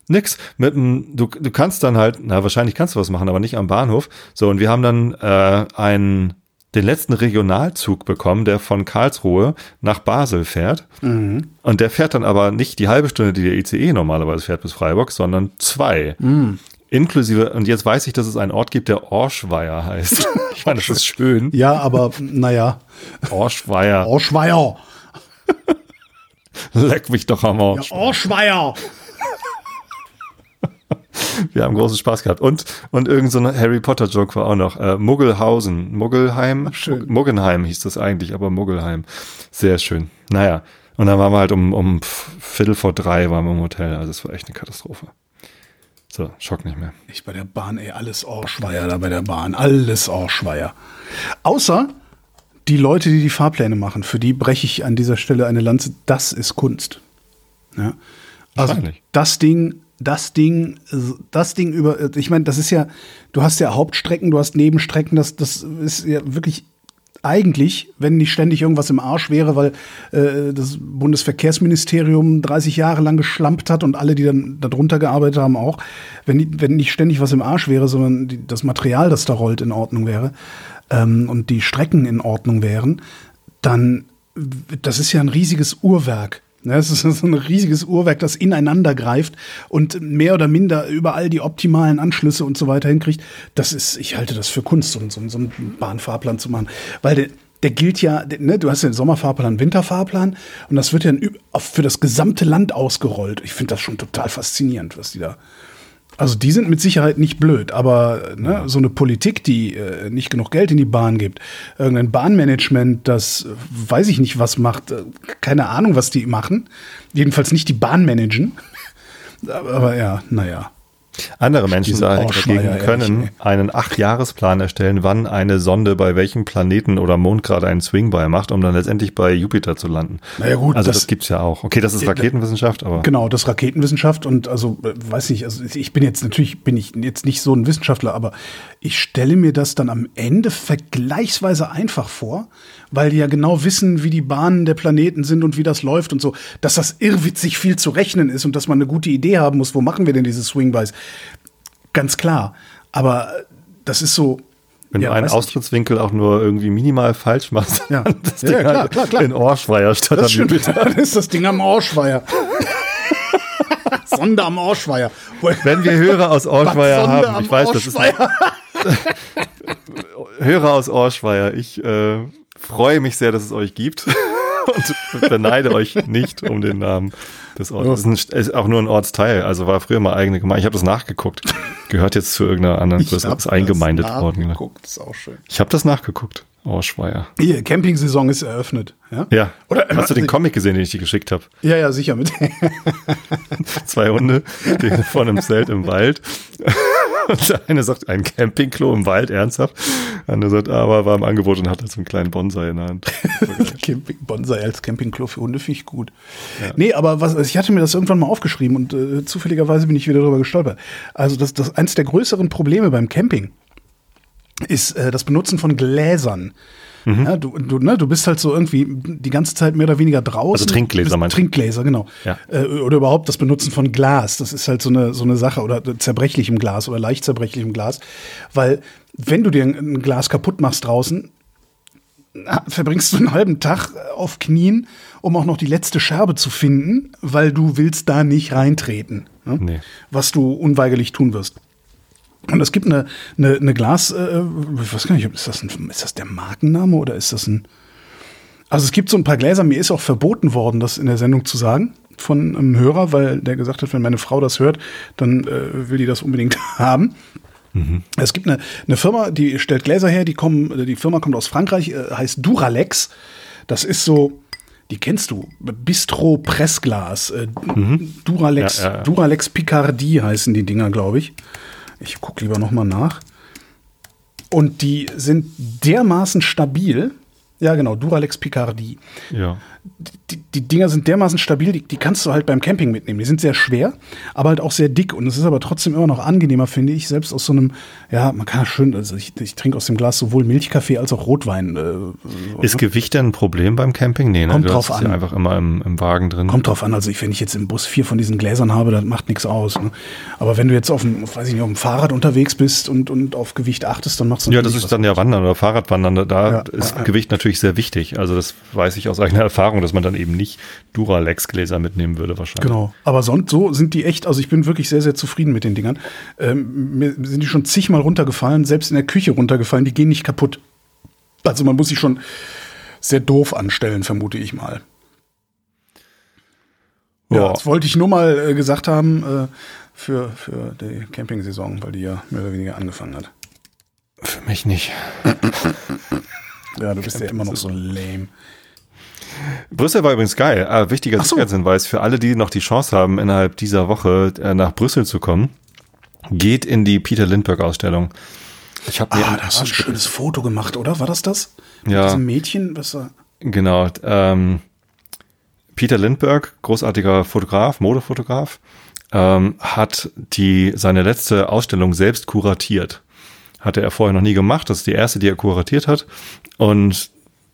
Nix. Mit dem, du, du kannst dann halt, na, wahrscheinlich kannst du was machen, aber nicht am Bahnhof. So, und wir haben dann äh, einen den letzten Regionalzug bekommen, der von Karlsruhe nach Basel fährt. Mhm. Und der fährt dann aber nicht die halbe Stunde, die der ICE normalerweise fährt bis Freiburg, sondern zwei. Mhm. Inklusive, und jetzt weiß ich, dass es einen Ort gibt, der Orschweier heißt. Ich meine, das ist schön. Ja, aber naja. Orschweier. Orschweier. Leck mich doch am Arsch. Ja, Orschweier. Wir haben großen Spaß gehabt. Und, und irgend so ein Harry Potter Joke war auch noch. Äh, Muggelhausen. Muggelheim. Schön. Muggenheim hieß das eigentlich, aber Muggelheim. Sehr schön. Naja. Und dann waren wir halt um, um Viertel vor drei waren wir im Hotel. Also es war echt eine Katastrophe. So, Schock nicht mehr. Ich bei der Bahn, ey, alles Orschweier da bei der Bahn. Alles Orschweier. Außer die Leute, die die Fahrpläne machen, für die breche ich an dieser Stelle eine Lanze. Das ist Kunst. Ja? Also das Ding das Ding, das Ding über, ich meine, das ist ja, du hast ja Hauptstrecken, du hast Nebenstrecken, das, das ist ja wirklich eigentlich, wenn nicht ständig irgendwas im Arsch wäre, weil äh, das Bundesverkehrsministerium 30 Jahre lang geschlampt hat und alle, die dann darunter gearbeitet haben, auch, wenn, wenn nicht ständig was im Arsch wäre, sondern die, das Material, das da rollt, in Ordnung wäre ähm, und die Strecken in Ordnung wären, dann, das ist ja ein riesiges Uhrwerk es ist so ein riesiges Uhrwerk, das ineinander greift und mehr oder minder überall die optimalen Anschlüsse und so weiter hinkriegt. Das ist, ich halte das für Kunst, so, so, so einen Bahnfahrplan zu machen. Weil der, der gilt ja, ne, du hast den Sommerfahrplan, Winterfahrplan und das wird ja für das gesamte Land ausgerollt. Ich finde das schon total faszinierend, was die da also die sind mit Sicherheit nicht blöd, aber ne, so eine Politik, die äh, nicht genug Geld in die Bahn gibt, irgendein Bahnmanagement, das äh, weiß ich nicht, was macht, äh, keine Ahnung, was die machen. Jedenfalls nicht die Bahn managen. aber ja, naja. Andere Menschen dagegen können einen Acht-Jahres-Plan erstellen, wann eine Sonde bei welchem Planeten oder Mond gerade einen Swing bei macht, um dann letztendlich bei Jupiter zu landen. Naja gut, also das, das gibt's ja auch. Okay, das ist Raketenwissenschaft, aber genau, das ist Raketenwissenschaft und also äh, weiß nicht, also ich bin jetzt natürlich bin ich jetzt nicht so ein Wissenschaftler, aber ich stelle mir das dann am Ende vergleichsweise einfach vor, weil die ja genau wissen, wie die Bahnen der Planeten sind und wie das läuft und so, dass das irrwitzig viel zu rechnen ist und dass man eine gute Idee haben muss, wo machen wir denn diese Swingbys? Ganz klar. Aber das ist so. Wenn ja, du einen Austrittswinkel auch nur irgendwie minimal falsch machst, ja, das Ding ja, klar, klar, klar. in Orschweier statt das am Jupiter. Dann ist das Ding am Orschweier. Sonde am Orschweier. Wenn wir Hörer aus Orschweier haben, ich weiß, das ist Hörer aus Orschweier, ich äh, freue mich sehr, dass es euch gibt und beneide euch nicht um den Namen des Ortes. Das ist, ein, ist, auch nur ein Ortsteil, also war früher mal eigene Gemeinde. Ich habe das nachgeguckt. Gehört jetzt zu irgendeiner anderen Größe. Ist eingemeindet worden. Nachgeguckt, ist auch schön. Ich habe das nachgeguckt. Orschweier. Hier, Camping-Saison ist eröffnet. Ja. ja. Oder, Hast du den Comic gesehen, den ich dir geschickt habe? Ja, ja, sicher mit. Zwei Hunde stehen vor einem Zelt im Wald. Und der eine sagt, ein Campingklo im Wald, ernsthaft. Der andere sagt, aber war im Angebot und hat halt so einen kleinen Bonsai in der Hand. Camping, Bonsai als Campingklo für Hunde finde ich gut. Ja. Nee, aber was, ich hatte mir das irgendwann mal aufgeschrieben und äh, zufälligerweise bin ich wieder darüber gestolpert. Also das, das eins der größeren Probleme beim Camping ist äh, das Benutzen von Gläsern. Mhm. Ja, du, du, ne, du bist halt so irgendwie die ganze Zeit mehr oder weniger draußen. Also Trinkgläser meinst du? Trinkgläser, genau. Ja. Äh, oder überhaupt das Benutzen von Glas. Das ist halt so eine, so eine Sache. Oder zerbrechlichem Glas oder leicht zerbrechlichem Glas. Weil, wenn du dir ein Glas kaputt machst draußen, verbringst du einen halben Tag auf Knien, um auch noch die letzte Scherbe zu finden, weil du willst da nicht reintreten. Ne? Nee. Was du unweigerlich tun wirst. Und es gibt eine, eine, eine Glas, äh, ich weiß gar nicht, ist das, ein, ist das der Markenname oder ist das ein. Also es gibt so ein paar Gläser, mir ist auch verboten worden, das in der Sendung zu sagen von einem Hörer, weil der gesagt hat, wenn meine Frau das hört, dann äh, will die das unbedingt haben. Mhm. Es gibt eine, eine Firma, die stellt Gläser her, die kommen, die Firma kommt aus Frankreich, äh, heißt Duralex. Das ist so, die kennst du, Bistro Pressglas, äh, mhm. Duralex, ja, ja. Duralex Picardie heißen die Dinger, glaube ich. Ich gucke lieber noch mal nach. Und die sind dermaßen stabil. Ja, genau, Duralex Picardie. Ja die, die Dinger sind dermaßen stabil, die, die kannst du halt beim Camping mitnehmen. Die sind sehr schwer, aber halt auch sehr dick. Und es ist aber trotzdem immer noch angenehmer, finde ich. Selbst aus so einem, ja, man kann schön, also ich, ich trinke aus dem Glas sowohl Milchkaffee als auch Rotwein. Äh, ist Gewicht denn ein Problem beim Camping? Nee, ne? Kommt du drauf an. Ja einfach immer im, im, Wagen drin. Kommt drauf an. Also ich, wenn ich jetzt im Bus vier von diesen Gläsern habe, das macht nichts aus. Ne? Aber wenn du jetzt auf dem, weiß ich nicht, auf dem Fahrrad unterwegs bist und, und auf Gewicht achtest, dann machst du Ja, das ist dann ja Wandern oder Fahrradwandern. Da ja, ist ja, Gewicht natürlich sehr wichtig. Also das weiß ich aus eigener Erfahrung, dass man dann eben nicht Duralex-Gläser mitnehmen würde wahrscheinlich. Genau. Aber sonst so sind die echt, also ich bin wirklich sehr, sehr zufrieden mit den Dingern. Ähm, mir sind die schon zigmal runtergefallen, selbst in der Küche runtergefallen, die gehen nicht kaputt. Also man muss sich schon sehr doof anstellen, vermute ich mal. Ja, das wollte ich nur mal äh, gesagt haben äh, für, für die Camping-Saison, weil die ja mehr oder weniger angefangen hat. Für mich nicht. ja, du bist ja immer noch so lame. Brüssel war übrigens geil. Ah, wichtiger so. Sicherheitshinweis für alle, die noch die Chance haben, innerhalb dieser Woche äh, nach Brüssel zu kommen. Geht in die Peter Lindbergh-Ausstellung. Ich habe mir ah, da hast du ein schönes Foto gemacht, oder? War das das? Mit ja. diesem Mädchen, was er Genau. Ähm, Peter Lindbergh, großartiger Fotograf, Modefotograf, ähm, hat die seine letzte Ausstellung selbst kuratiert. Hatte er vorher noch nie gemacht. Das ist die erste, die er kuratiert hat. Und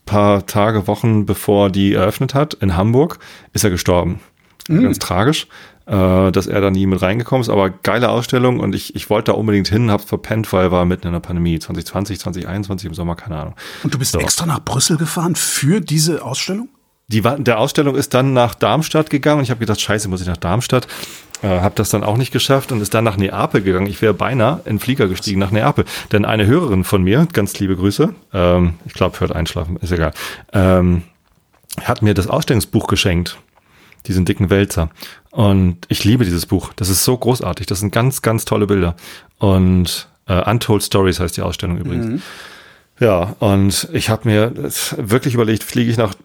paar Tage, Wochen bevor die eröffnet hat in Hamburg, ist er gestorben. Mhm. Ganz tragisch, äh, dass er da nie mit reingekommen ist, aber geile Ausstellung und ich, ich wollte da unbedingt hin, hab's verpennt, weil war mitten in der Pandemie, 2020, 2021 im Sommer, keine Ahnung. Und du bist so. extra nach Brüssel gefahren für diese Ausstellung? die der Ausstellung ist dann nach Darmstadt gegangen und ich habe gedacht, scheiße, muss ich nach Darmstadt. Äh, habe das dann auch nicht geschafft und ist dann nach Neapel gegangen. Ich wäre beinahe in Flieger gestiegen nach Neapel. Denn eine Hörerin von mir, ganz liebe Grüße, ähm, ich glaube, hört einschlafen, ist egal, ähm, hat mir das Ausstellungsbuch geschenkt. Diesen dicken Wälzer. Und ich liebe dieses Buch. Das ist so großartig. Das sind ganz, ganz tolle Bilder. Und äh, Untold Stories heißt die Ausstellung übrigens. Mhm. Ja, und ich habe mir wirklich überlegt, fliege ich nach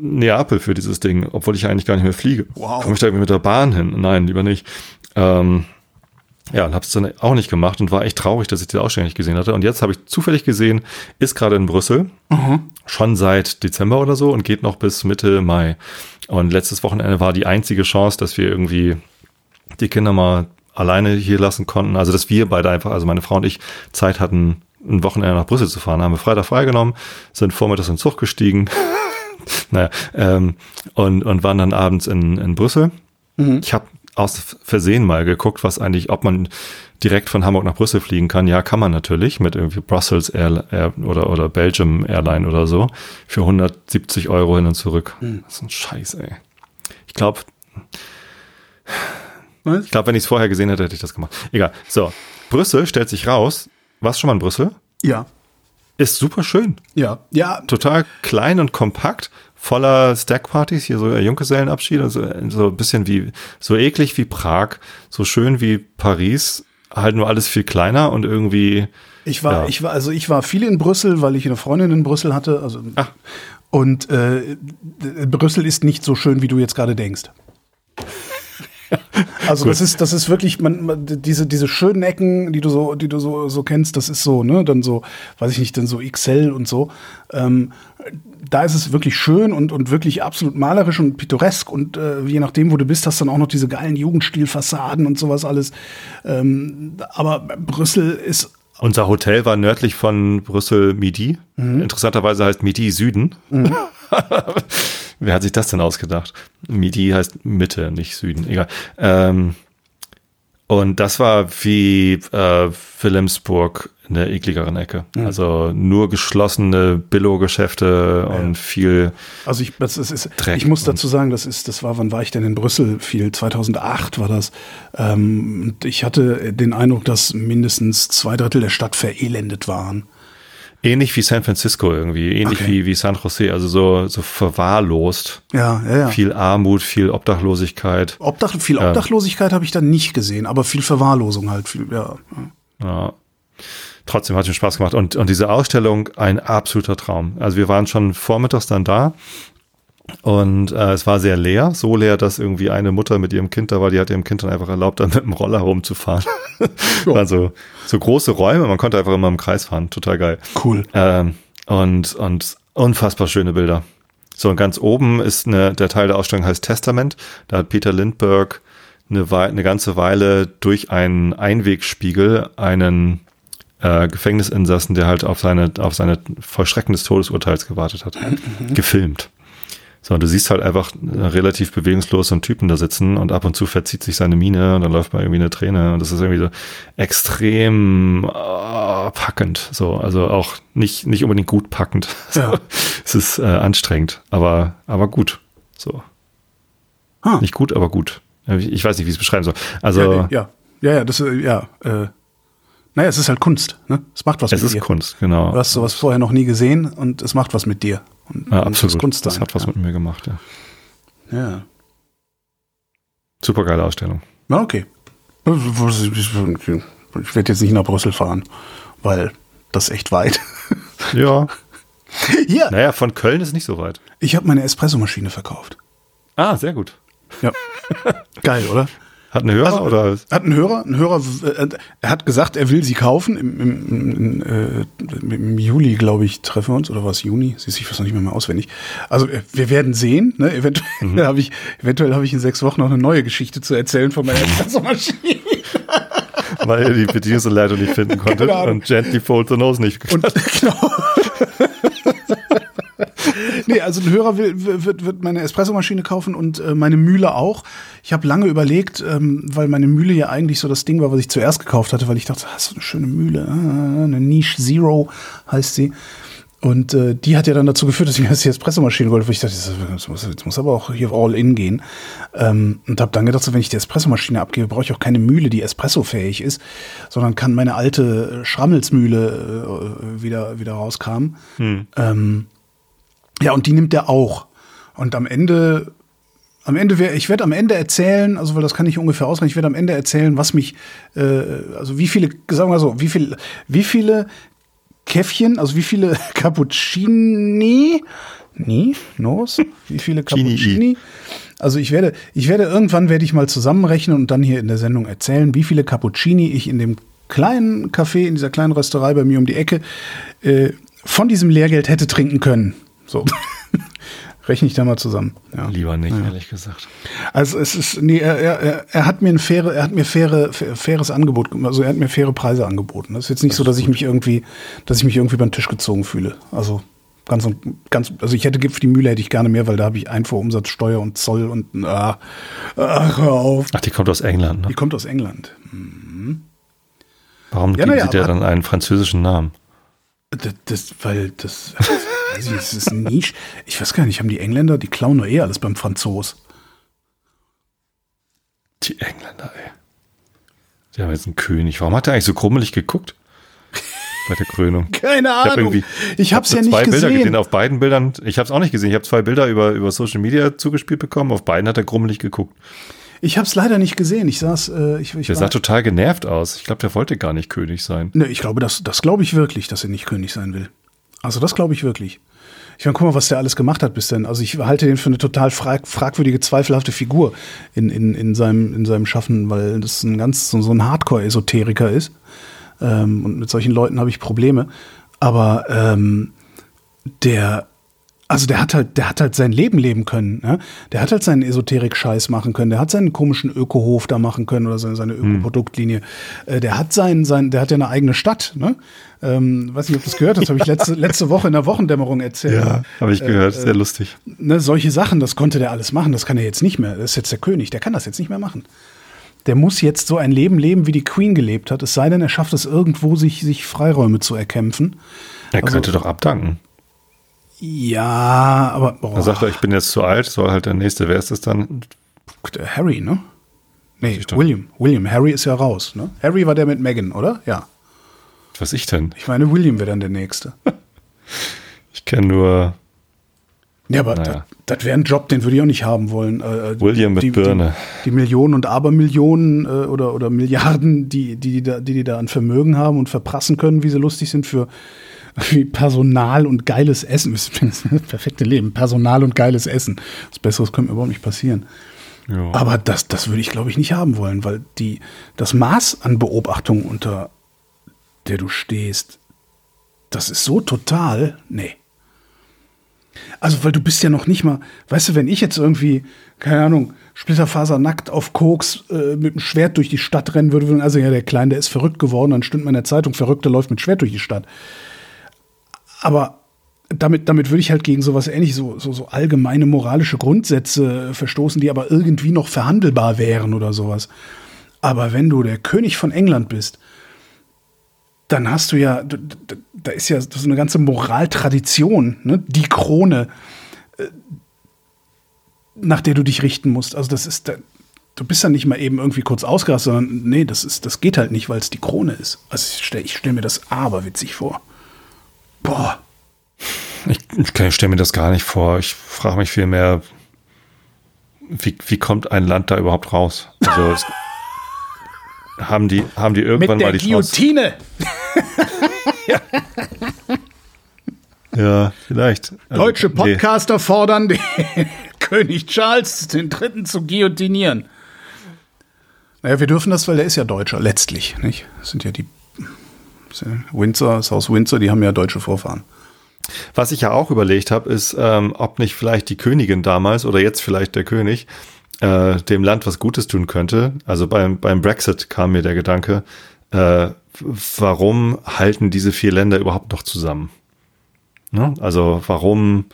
Neapel für dieses Ding, obwohl ich eigentlich gar nicht mehr fliege. Wow. Komme ich da irgendwie mit der Bahn hin? Nein, lieber nicht. Ähm, ja, und habe es dann auch nicht gemacht und war echt traurig, dass ich die Ausstellung nicht gesehen hatte. Und jetzt habe ich zufällig gesehen, ist gerade in Brüssel, mhm. schon seit Dezember oder so und geht noch bis Mitte Mai. Und letztes Wochenende war die einzige Chance, dass wir irgendwie die Kinder mal alleine hier lassen konnten. Also dass wir beide einfach, also meine Frau und ich, Zeit hatten, ein Wochenende nach Brüssel zu fahren. Haben wir Freitag freigenommen, sind vormittags in den Zug gestiegen. naja, ähm, und, und waren dann abends in, in Brüssel. Mhm. Ich habe aus Versehen mal geguckt, was eigentlich, ob man direkt von Hamburg nach Brüssel fliegen kann. Ja, kann man natürlich mit irgendwie Brussels Air, Air oder, oder Belgium Airline oder so für 170 Euro hin und zurück. Mhm. Das ist ein Scheiß, ey. Ich glaube, ich glaube, wenn ich es vorher gesehen hätte, hätte ich das gemacht. Egal. So, Brüssel stellt sich raus. Warst du schon mal in Brüssel? Ja. Ist super schön. Ja, ja. Total klein und kompakt, voller Stackpartys, hier so Junggesellenabschied, also so ein bisschen wie, so eklig wie Prag, so schön wie Paris, halt nur alles viel kleiner und irgendwie. Ich war, ja. ich war, also ich war viel in Brüssel, weil ich eine Freundin in Brüssel hatte. Also Ach. und äh, Brüssel ist nicht so schön, wie du jetzt gerade denkst. Also das ist, das ist wirklich, man, man, diese, diese schönen Ecken, die du so, die du so, so kennst, das ist so, ne, dann so, weiß ich nicht, dann so XL und so. Ähm, da ist es wirklich schön und, und wirklich absolut malerisch und pittoresk und äh, je nachdem, wo du bist, hast dann auch noch diese geilen Jugendstilfassaden und sowas alles. Ähm, aber Brüssel ist unser Hotel war nördlich von Brüssel Midi. Mhm. Interessanterweise heißt Midi Süden. Mhm. Wer hat sich das denn ausgedacht? Midi heißt Mitte, nicht Süden. Egal. Ähm, und das war wie äh, Wilhelmsburg in der ekligeren Ecke. Mhm. Also nur geschlossene Billo-Geschäfte ja. und viel. Also ich, das ist, ist ich muss dazu sagen, das ist, das war, wann war ich denn in Brüssel? Viel 2008 war das. Ähm, und ich hatte den Eindruck, dass mindestens zwei Drittel der Stadt verelendet waren. Ähnlich wie San Francisco irgendwie, ähnlich okay. wie, wie San Jose, also so, so verwahrlost. Ja, ja, ja. Viel Armut, viel Obdachlosigkeit. Obdach, viel Obdachlosigkeit habe ich da nicht gesehen, aber viel Verwahrlosung halt, viel, ja. Ja. Trotzdem hat es mir Spaß gemacht. Und, und diese Ausstellung, ein absoluter Traum. Also wir waren schon vormittags dann da und äh, es war sehr leer, so leer, dass irgendwie eine Mutter mit ihrem Kind da war, die hat ihrem Kind dann einfach erlaubt, dann mit dem Roller rumzufahren. also so große Räume, man konnte einfach immer im Kreis fahren, total geil. Cool. Ähm, und, und unfassbar schöne Bilder. So, und ganz oben ist eine, der Teil der Ausstellung heißt Testament. Da hat Peter Lindbergh eine, eine ganze Weile durch einen Einwegspiegel einen äh, Gefängnisinsassen, der halt auf seine, auf seine Vollstrecken des Todesurteils gewartet hat, mhm. gefilmt. So, du siehst halt einfach relativ bewegungslos so einen Typen da sitzen und ab und zu verzieht sich seine Miene und dann läuft mal irgendwie eine Träne und das ist irgendwie so extrem äh, packend. So, also auch nicht, nicht unbedingt gut packend. Ja. es ist äh, anstrengend, aber, aber gut. So. Huh. Nicht gut, aber gut. Ich weiß nicht, wie ich es beschreiben soll. Also. Ja, ja, ja, ja das, äh, ja, äh, naja, es ist halt Kunst. Ne? Es macht was es mit dir. Es ist Kunst, genau. Du hast sowas vorher noch nie gesehen und es macht was mit dir. Und, ja, absolut. Das, Kunst das hat was ja. mit mir gemacht, ja. Ja. Super geile Ausstellung. Ja, okay. Ich werde jetzt nicht nach Brüssel fahren, weil das ist echt weit. Ja. ja. Naja, von Köln ist nicht so weit. Ich habe meine Espressomaschine verkauft. Ah, sehr gut. Ja. Geil, oder? Hat ein Hörer also, oder? Hat ein Hörer, ein Hörer, äh, er hat gesagt, er will sie kaufen. Im, im, im, äh, im Juli, glaube ich, treffen wir uns oder was Juni? Siehst ich weiß noch nicht mehr, mehr auswendig. Also äh, wir werden sehen. Ne? Eventuell mhm. habe ich, eventuell habe ich in sechs Wochen noch eine neue Geschichte zu erzählen von meiner Espressomaschine. Weil ihr die Bedienungsanleitung nicht finden konntet und Gently Fold the Nose nicht. Und, genau. nee, also ein Hörer will, wird, wird meine Espressomaschine kaufen und äh, meine Mühle auch. Ich habe lange überlegt, ähm, weil meine Mühle ja eigentlich so das Ding war, was ich zuerst gekauft hatte, weil ich dachte, hast du eine schöne Mühle, ah, eine Niche Zero heißt sie. Und äh, die hat ja dann dazu geführt, dass ich mir jetzt die Espressomaschine wollte, wo ich dachte, das muss, jetzt muss aber auch hier all in gehen. Ähm, und habe dann gedacht, so, wenn ich die Espressomaschine abgebe, brauche ich auch keine Mühle, die espressofähig ist, sondern kann meine alte Schrammelsmühle äh, wieder, wieder rauskramen. Hm. Ähm, ja, und die nimmt er auch. Und am Ende am Ende wär, ich werde am Ende erzählen, also weil das kann ich ungefähr ausrechnen, ich werde am Ende erzählen, was mich, äh, also wie viele, sagen wir so, wie viel, wie viele Käffchen, also wie viele Cappuccini, nie, nos, wie viele Cappuccini, also ich werde, ich werde irgendwann werde ich mal zusammenrechnen und dann hier in der Sendung erzählen, wie viele Cappuccini ich in dem kleinen Café, in dieser kleinen Rösterei bei mir um die Ecke äh, von diesem Lehrgeld hätte trinken können. So. Rechne ich da mal zusammen. Ja. Lieber nicht, ja. ehrlich gesagt. Also es ist, nee, er, er, er hat mir ein faire, er hat mir faire, faires Angebot, also er hat mir faire Preise angeboten. Das ist jetzt nicht das so, dass ich mich irgendwie, dass ich mich irgendwie beim Tisch gezogen fühle. Also ganz und ganz, also ich hätte für die Mühle hätte ich gerne mehr, weil da habe ich Einfuhrumsatz, Steuer und Zoll und ah, ach, hör auf. Ach, die kommt aus England, ne? Die kommt aus England. Mhm. Warum ja, geben ja, sie dir dann einen französischen Namen? Das, das weil das weiß ich, es ist ein Nisch. Ich weiß gar nicht, haben die Engländer, die klauen nur eh alles beim Franzos. Die Engländer, ey. Die haben jetzt einen König. Warum hat er eigentlich so krummelig geguckt? Bei der Krönung. Keine Ahnung. Ich, habe es ja nicht zwei gesehen. Bilder gesehen. Auf beiden Bildern. Ich habe es auch nicht gesehen. Ich habe zwei Bilder über, über Social Media zugespielt bekommen. Auf beiden hat er krummelig geguckt. Ich habe es leider nicht gesehen. Ich saß, äh, ich, ich Der sah total genervt aus. Ich glaube, der wollte gar nicht König sein. Ne, ich glaube, das, das glaube ich wirklich, dass er nicht König sein will. Also das glaube ich wirklich. Ich meine, guck mal, was der alles gemacht hat bis denn. Also ich halte den für eine total frag fragwürdige, zweifelhafte Figur in, in, in, seinem, in seinem Schaffen, weil das ein ganz so, ein Hardcore-Esoteriker ist. Ähm, und mit solchen Leuten habe ich Probleme. Aber ähm, der also der hat halt, der hat halt sein Leben leben können. Ne? Der hat halt seinen Esoterik-Scheiß machen können. Der hat seinen komischen Ökohof da machen können oder seine, seine hm. Ökoproduktlinie. Äh, der hat sein, sein, der hat ja eine eigene Stadt. Ne? Ähm, weiß nicht, ob du das gehört hast. Habe ich letzte, letzte Woche in der Wochendämmerung erzählt. Ja, habe ich gehört. Äh, Sehr lustig. Ne, solche Sachen, das konnte der alles machen. Das kann er jetzt nicht mehr. Das ist jetzt der König. Der kann das jetzt nicht mehr machen. Der muss jetzt so ein Leben leben, wie die Queen gelebt hat. Es sei denn, er schafft es irgendwo, sich, sich Freiräume zu erkämpfen. Er also, könnte doch abdanken. Ja, aber. Boah. Er sagt er, ich bin jetzt zu alt, soll halt der nächste. Wer ist das dann? Harry, ne? Nee, William. William. Harry ist ja raus, ne? Harry war der mit Megan, oder? Ja. Was ich denn? Ich meine, William wäre dann der Nächste. ich kenne nur. Ja, aber naja. das, wäre ein Job, den würde ich auch nicht haben wollen. Äh, äh, William mit die, Birne. Die, die, Millionen und Abermillionen äh, oder, oder Milliarden, die, die, die, da, die die da an Vermögen haben und verprassen können, wie sie lustig sind für Personal und geiles Essen. Das, das perfekte Leben. Personal und geiles Essen. Was Besseres könnte mir überhaupt nicht passieren. Ja. Aber das, das würde ich, glaube ich, nicht haben wollen, weil die, das Maß an Beobachtung, unter der du stehst, das ist so total, nee. Also, weil du bist ja noch nicht mal, weißt du, wenn ich jetzt irgendwie, keine Ahnung, Splitterfaser nackt auf Koks äh, mit dem Schwert durch die Stadt rennen würde, also ja, der Kleine, der ist verrückt geworden, dann stünde man in der Zeitung, Verrückter läuft mit Schwert durch die Stadt. Aber damit, damit würde ich halt gegen sowas ähnlich, so, so, so allgemeine moralische Grundsätze verstoßen, die aber irgendwie noch verhandelbar wären oder sowas. Aber wenn du der König von England bist, dann hast du ja, da ist ja so eine ganze Moraltradition, ne? die Krone, äh, nach der du dich richten musst. Also das ist, du bist dann nicht mal eben irgendwie kurz ausgerastet, sondern nee, das ist, das geht halt nicht, weil es die Krone ist. Also ich stelle stell mir das aberwitzig vor. Boah. Ich, ich stelle mir das gar nicht vor. Ich frage mich vielmehr, wie, wie kommt ein Land da überhaupt raus? Also es, haben die, haben die irgendwann Mit der mal die Guillotine. ja. ja, vielleicht. Also, Deutsche Podcaster nee. fordern den König Charles den Dritten zu guillotinieren. Naja, wir dürfen das, weil der ist ja Deutscher, letztlich. Nicht? Das sind ja die Windsor, Haus Windsor, die haben ja deutsche Vorfahren. Was ich ja auch überlegt habe, ist, ähm, ob nicht vielleicht die Königin damals oder jetzt vielleicht der König äh, dem Land was Gutes tun könnte. Also beim, beim Brexit kam mir der Gedanke, äh, warum halten diese vier Länder überhaupt noch zusammen? Ne? Also warum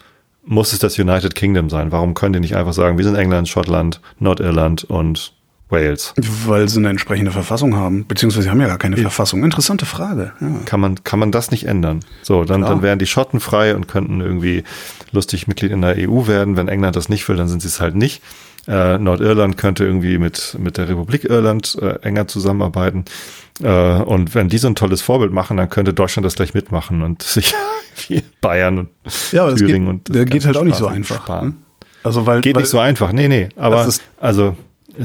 muss es das United Kingdom sein? Warum können die nicht einfach sagen, wir sind England, Schottland, Nordirland und Wales? Weil sie eine entsprechende Verfassung haben, beziehungsweise sie haben ja gar keine ja. Verfassung. Interessante Frage. Ja. Kann, man, kann man das nicht ändern? So, dann, dann wären die Schotten frei und könnten irgendwie lustig Mitglied in der EU werden. Wenn England das nicht will, dann sind sie es halt nicht. Äh, Nordirland könnte irgendwie mit, mit der Republik Irland äh, enger zusammenarbeiten. Äh, und wenn die so ein tolles Vorbild machen, dann könnte Deutschland das gleich mitmachen und sich wie Bayern und ja, Thüringen geht, und der geht halt auch nicht so einfach. Ne? Also weil geht weil, nicht so einfach. Nee, nee. Aber also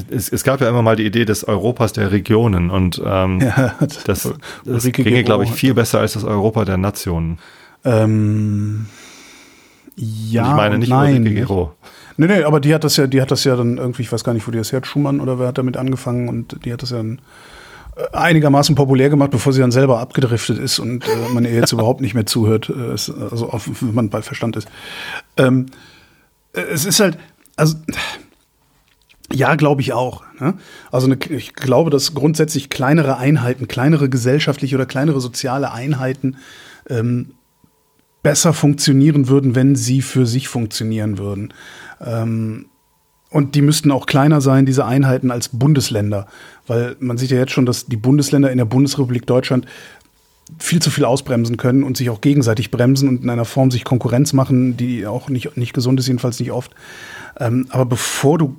es, es, gab ja immer mal die Idee des Europas der Regionen und ähm, ja, das, das ginge, glaube ich, viel besser als das Europa der Nationen. Ähm, ja, und ich meine nicht nein, Ulrike Gero. Nee, nee, aber die hat das ja, die hat das ja dann irgendwie, ich weiß gar nicht, wo die das her hat, Schumann oder wer hat damit angefangen und die hat das ja dann äh, einigermaßen populär gemacht, bevor sie dann selber abgedriftet ist und äh, man ihr jetzt überhaupt nicht mehr zuhört, äh, also auf, wenn man bei Verstand ist. Ähm, äh, es ist halt, also ja, glaube ich auch. Ne? Also eine, ich glaube, dass grundsätzlich kleinere Einheiten, kleinere gesellschaftliche oder kleinere soziale Einheiten ähm, besser funktionieren würden, wenn sie für sich funktionieren würden. Ähm, und die müssten auch kleiner sein, diese Einheiten, als Bundesländer. Weil man sieht ja jetzt schon, dass die Bundesländer in der Bundesrepublik Deutschland viel zu viel ausbremsen können und sich auch gegenseitig bremsen und in einer Form sich Konkurrenz machen, die auch nicht, nicht gesund ist, jedenfalls nicht oft. Ähm, aber bevor du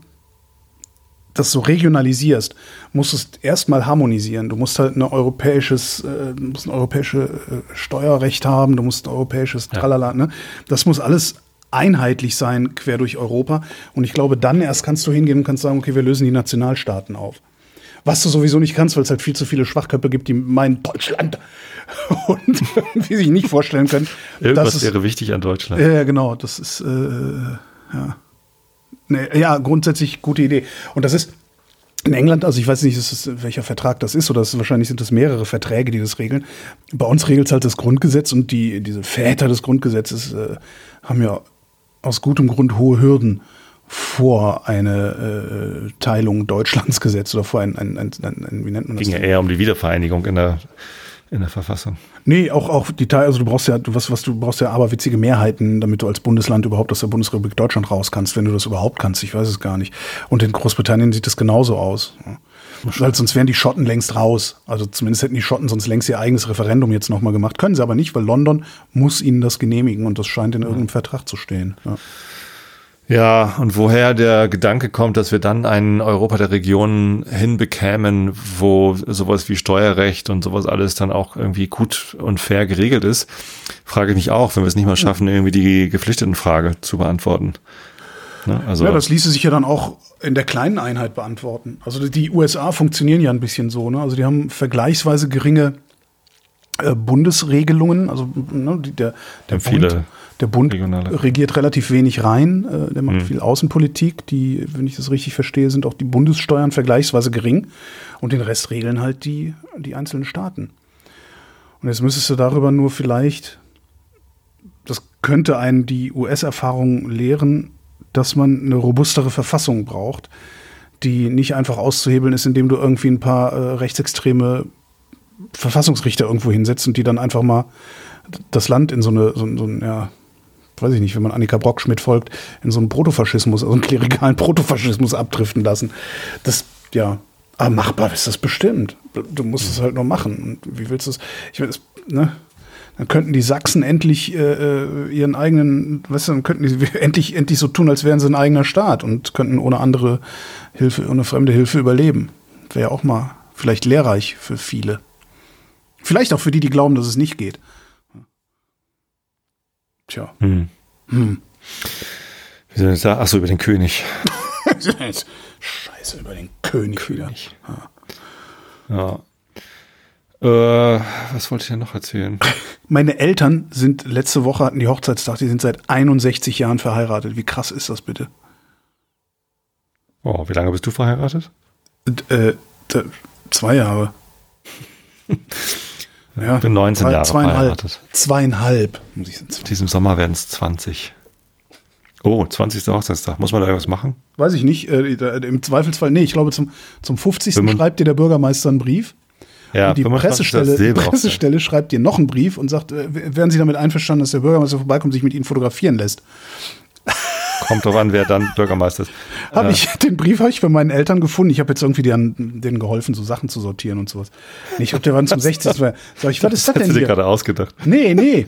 das so regionalisierst, musst du es erstmal harmonisieren. Du musst halt ein europäisches, äh, musst ein europäisches äh, Steuerrecht haben, du musst ein europäisches Tralala, ne? Das muss alles einheitlich sein quer durch Europa. Und ich glaube, dann erst kannst du hingehen und kannst sagen, okay, wir lösen die Nationalstaaten auf. Was du sowieso nicht kannst, weil es halt viel zu viele Schwachköpfe gibt, die meinen Deutschland und wie sich nicht vorstellen können. Irgendwas ist, wäre wichtig an Deutschland. Ja, genau. Das ist äh, ja. Nee, ja, grundsätzlich gute Idee. Und das ist in England, also ich weiß nicht, ist, welcher Vertrag das ist, oder ist, wahrscheinlich sind das mehrere Verträge, die das regeln. Bei uns regelt es halt das Grundgesetz und die, diese Väter des Grundgesetzes äh, haben ja aus gutem Grund hohe Hürden vor eine äh, Teilung Deutschlands gesetzt oder vor ein, ein, ein, ein, wie nennt man das? Ging ja eher um die Wiedervereinigung in der in der Verfassung. Nee, auch, auch die Teil, also du brauchst ja, was, was du brauchst ja aberwitzige Mehrheiten, damit du als Bundesland überhaupt aus der Bundesrepublik Deutschland raus kannst, wenn du das überhaupt kannst. Ich weiß es gar nicht. Und in Großbritannien sieht das genauso aus. Weil sonst wären die Schotten längst raus. Also zumindest hätten die Schotten sonst längst ihr eigenes Referendum jetzt nochmal gemacht. Können sie aber nicht, weil London muss ihnen das genehmigen und das scheint in irgendeinem Vertrag zu stehen. Ja. Ja, und woher der Gedanke kommt, dass wir dann ein Europa der Regionen hinbekämen, wo sowas wie Steuerrecht und sowas alles dann auch irgendwie gut und fair geregelt ist, frage ich mich auch, wenn wir es nicht mal schaffen, irgendwie die Geflüchtetenfrage zu beantworten. Ne? Also ja, das ließe sich ja dann auch in der kleinen Einheit beantworten. Also die USA funktionieren ja ein bisschen so. Ne? Also die haben vergleichsweise geringe äh, Bundesregelungen. Also ne, der, der Bund, der Bund regiert relativ wenig rein, äh, der macht mhm. viel Außenpolitik. Die, wenn ich das richtig verstehe, sind auch die Bundessteuern vergleichsweise gering und den Rest regeln halt die, die einzelnen Staaten. Und jetzt müsstest du darüber nur vielleicht, das könnte einen die US-Erfahrung lehren, dass man eine robustere Verfassung braucht, die nicht einfach auszuhebeln ist, indem du irgendwie ein paar äh, rechtsextreme Verfassungsrichter irgendwo hinsetzt und die dann einfach mal das Land in so eine, so, so ja, weiß ich nicht, wenn man Annika Brockschmidt folgt, in so einen Protofaschismus, also einen klerikalen Protofaschismus abdriften lassen. Das, ja, aber machbar ist das bestimmt. Du musst es halt nur machen. Und wie willst du es? Ich es, ne? Dann könnten die Sachsen endlich äh, äh ihren eigenen, weißt du, dann könnten die endlich, endlich so tun, als wären sie ein eigener Staat und könnten ohne andere Hilfe, ohne fremde Hilfe überleben. Wäre ja auch mal vielleicht lehrreich für viele. Vielleicht auch für die, die glauben, dass es nicht geht. Tja. Hm. Hm. Wie soll ich sagen? Achso, über den König. Scheiße, über den König, König. wieder. Ja. ja. Äh, was wollte ich denn noch erzählen? Meine Eltern sind letzte Woche hatten die Hochzeitstag, die sind seit 61 Jahren verheiratet. Wie krass ist das bitte? Oh, wie lange bist du verheiratet? Äh, zwei Jahre. Ja, bin 19 zwei, Jahre zweieinhalb, verheiratet. Zweieinhalb, muss ich sagen. Diesem Sommer werden es 20. Oh, 20. Hochzeitstag. Muss man da irgendwas machen? Weiß ich nicht. Äh, Im Zweifelsfall, nee, ich glaube, zum, zum 50. 5, schreibt dir der Bürgermeister einen Brief. Ja, und die Pressestelle, die Pressestelle schreibt dir noch einen Brief und sagt, äh, werden Sie damit einverstanden, dass der Bürgermeister vorbeikommt und sich mit Ihnen fotografieren lässt? Kommt doch an, wer dann Bürgermeister ist. Habe äh. ich, den Brief habe ich bei meinen Eltern gefunden. Ich habe jetzt irgendwie denen, denen geholfen, so Sachen zu sortieren und sowas. Ich glaube, der war zum 60. Sag ich, was ist das denn Hast du dir gerade ausgedacht? Nee, nee.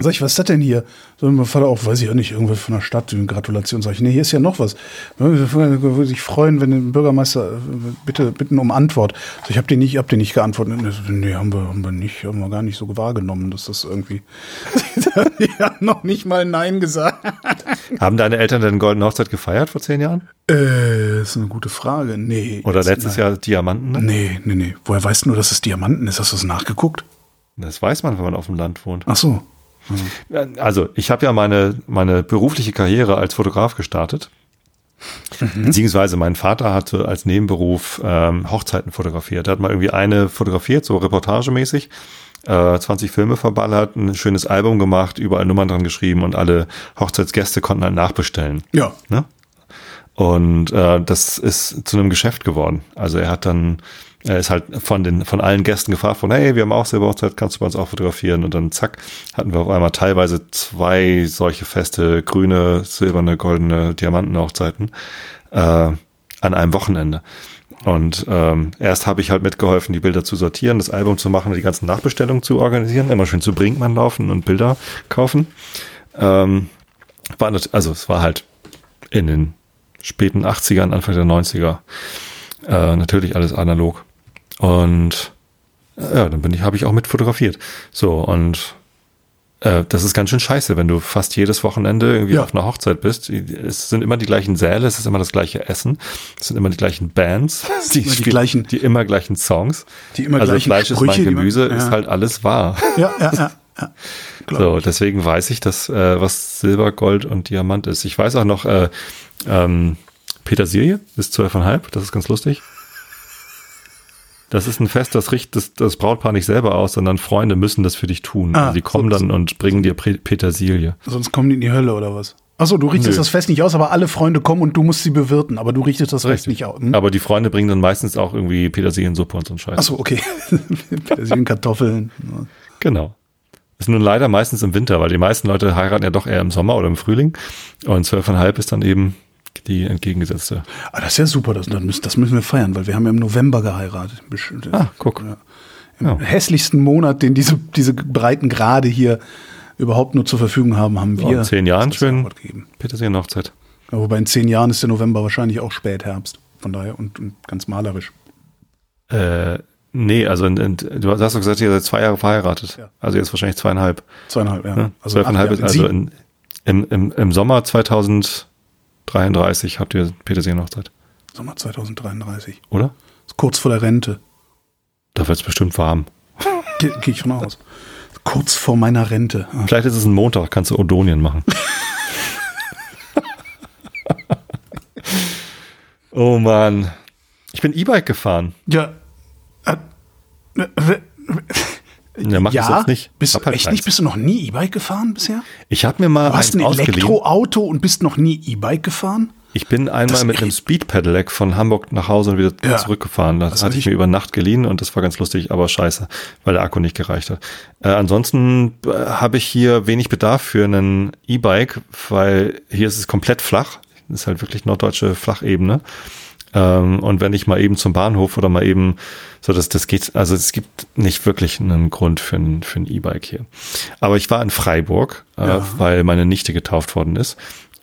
Sag ich, was ist das denn hier? So, mein Vater auch, weiß ich ja nicht, irgendwo von der Stadt, Gratulation. Sag ich, nee, hier ist ja noch was. Würde sich freuen, wenn der Bürgermeister, bitte, bitten um Antwort. So, ich habe den nicht, hab den nicht geantwortet. Nee, haben wir, haben wir nicht, haben wir gar nicht so wahrgenommen, dass das irgendwie, die haben noch nicht mal Nein gesagt. Haben deine Eltern denn Goldene Hochzeit gefeiert vor zehn Jahren? Äh, ist eine gute Frage. Nee. Oder letztes nein. Jahr Diamanten? Ne? Nee, nee, nee. Woher weißt du nur, dass es Diamanten ist? Hast du das nachgeguckt? Das weiß man, wenn man auf dem Land wohnt. Ach so. Also, ich habe ja meine, meine berufliche Karriere als Fotograf gestartet. Mhm. Beziehungsweise mein Vater hatte als Nebenberuf ähm, Hochzeiten fotografiert. Er hat mal irgendwie eine fotografiert, so reportagemäßig, äh, 20 Filme verballert, ein schönes Album gemacht, überall Nummern dran geschrieben und alle Hochzeitsgäste konnten halt nachbestellen. Ja. Ne? Und äh, das ist zu einem Geschäft geworden. Also er hat dann er ist halt von den, von allen Gästen gefragt von, hey, wir haben auch Silberhochzeit, kannst du bei uns auch fotografieren? Und dann zack, hatten wir auf einmal teilweise zwei solche feste, grüne, silberne, goldene Diamantenhochzeiten, äh, an einem Wochenende. Und ähm, erst habe ich halt mitgeholfen, die Bilder zu sortieren, das Album zu machen, die ganzen Nachbestellungen zu organisieren, immer schön zu Brinkmann laufen und Bilder kaufen. Ähm, war nicht, also es war halt in den späten 80ern, Anfang der 90er. Äh, natürlich alles analog. Und ja, dann bin ich, habe ich auch mit fotografiert. So, und äh, das ist ganz schön scheiße, wenn du fast jedes Wochenende irgendwie ja. auf einer Hochzeit bist. Es sind immer die gleichen Säle, es ist immer das gleiche Essen, es sind immer die gleichen Bands, die, immer die, gleichen, die immer gleichen Songs. Die immer also gleichen Fleisch Sprüche, ist mein Gemüse, man, ja. ist halt alles wahr. Ja, ja, ja. ja. so, deswegen weiß ich, dass äh, was Silber, Gold und Diamant ist. Ich weiß auch noch, äh, ähm, Petersilie ist zwölfeinhalb, das ist ganz lustig. Das ist ein Fest, das richtet das, das Brautpaar nicht selber aus, sondern Freunde müssen das für dich tun. Ah, also die kommen so, dann und bringen dir Petersilie. Sonst kommen die in die Hölle oder was? Achso, du richtest Nö. das Fest nicht aus, aber alle Freunde kommen und du musst sie bewirten, aber du richtest das Richtig. Fest nicht aus. Hm? Aber die Freunde bringen dann meistens auch irgendwie Petersiliensuppe und so ein Scheiß. Achso, okay. Petersilienkartoffeln. genau. Ist nun leider meistens im Winter, weil die meisten Leute heiraten ja doch eher im Sommer oder im Frühling. Und zwölfeinhalb ist dann eben die entgegengesetzte. Ah, das ist ja super, das, das müssen wir feiern, weil wir haben ja im November geheiratet. Ah, guck. Ja. Im ja. hässlichsten Monat, den diese, diese breiten Grade hier überhaupt nur zur Verfügung haben, haben wir. in zehn Jahren schön Petersilien-Hochzeit. Ja, wobei in zehn Jahren ist der November wahrscheinlich auch Spätherbst. Von daher und, und ganz malerisch. Äh, nee, also in, in, du hast doch gesagt, ihr seid zwei Jahre verheiratet. Ja. Also jetzt wahrscheinlich zweieinhalb. Zweieinhalb, ja. ja? Also also in, im, im, im Sommer 2000 33 habt ihr Petersilien-Hochzeit. Sommer 2033. Oder? Ist kurz vor der Rente. Da wird es bestimmt warm. Gehe geh ich von aus. Kurz vor meiner Rente. Ah. Vielleicht ist es ein Montag, kannst du Odonien machen. oh Mann. Ich bin E-Bike gefahren. Ja. Äh, ja, mach ja, jetzt nicht. Bist, halt echt nicht? Bist du noch nie E-Bike gefahren bisher? Ich habe mir mal du hast ein Elektroauto und bist noch nie E-Bike gefahren? Ich bin einmal das mit einem Speed Pedelec von Hamburg nach Hause und wieder ja, zurückgefahren. Das, das hatte ich mir über Nacht geliehen und das war ganz lustig, aber scheiße, weil der Akku nicht gereicht hat. Äh, ansonsten äh, habe ich hier wenig Bedarf für einen E-Bike, weil hier ist es komplett flach. Das ist halt wirklich norddeutsche Flachebene. Ähm, und wenn ich mal eben zum Bahnhof oder mal eben, so dass das geht, also es gibt nicht wirklich einen Grund für ein, für ein E-Bike hier. Aber ich war in Freiburg, äh, ja. weil meine Nichte getauft worden ist.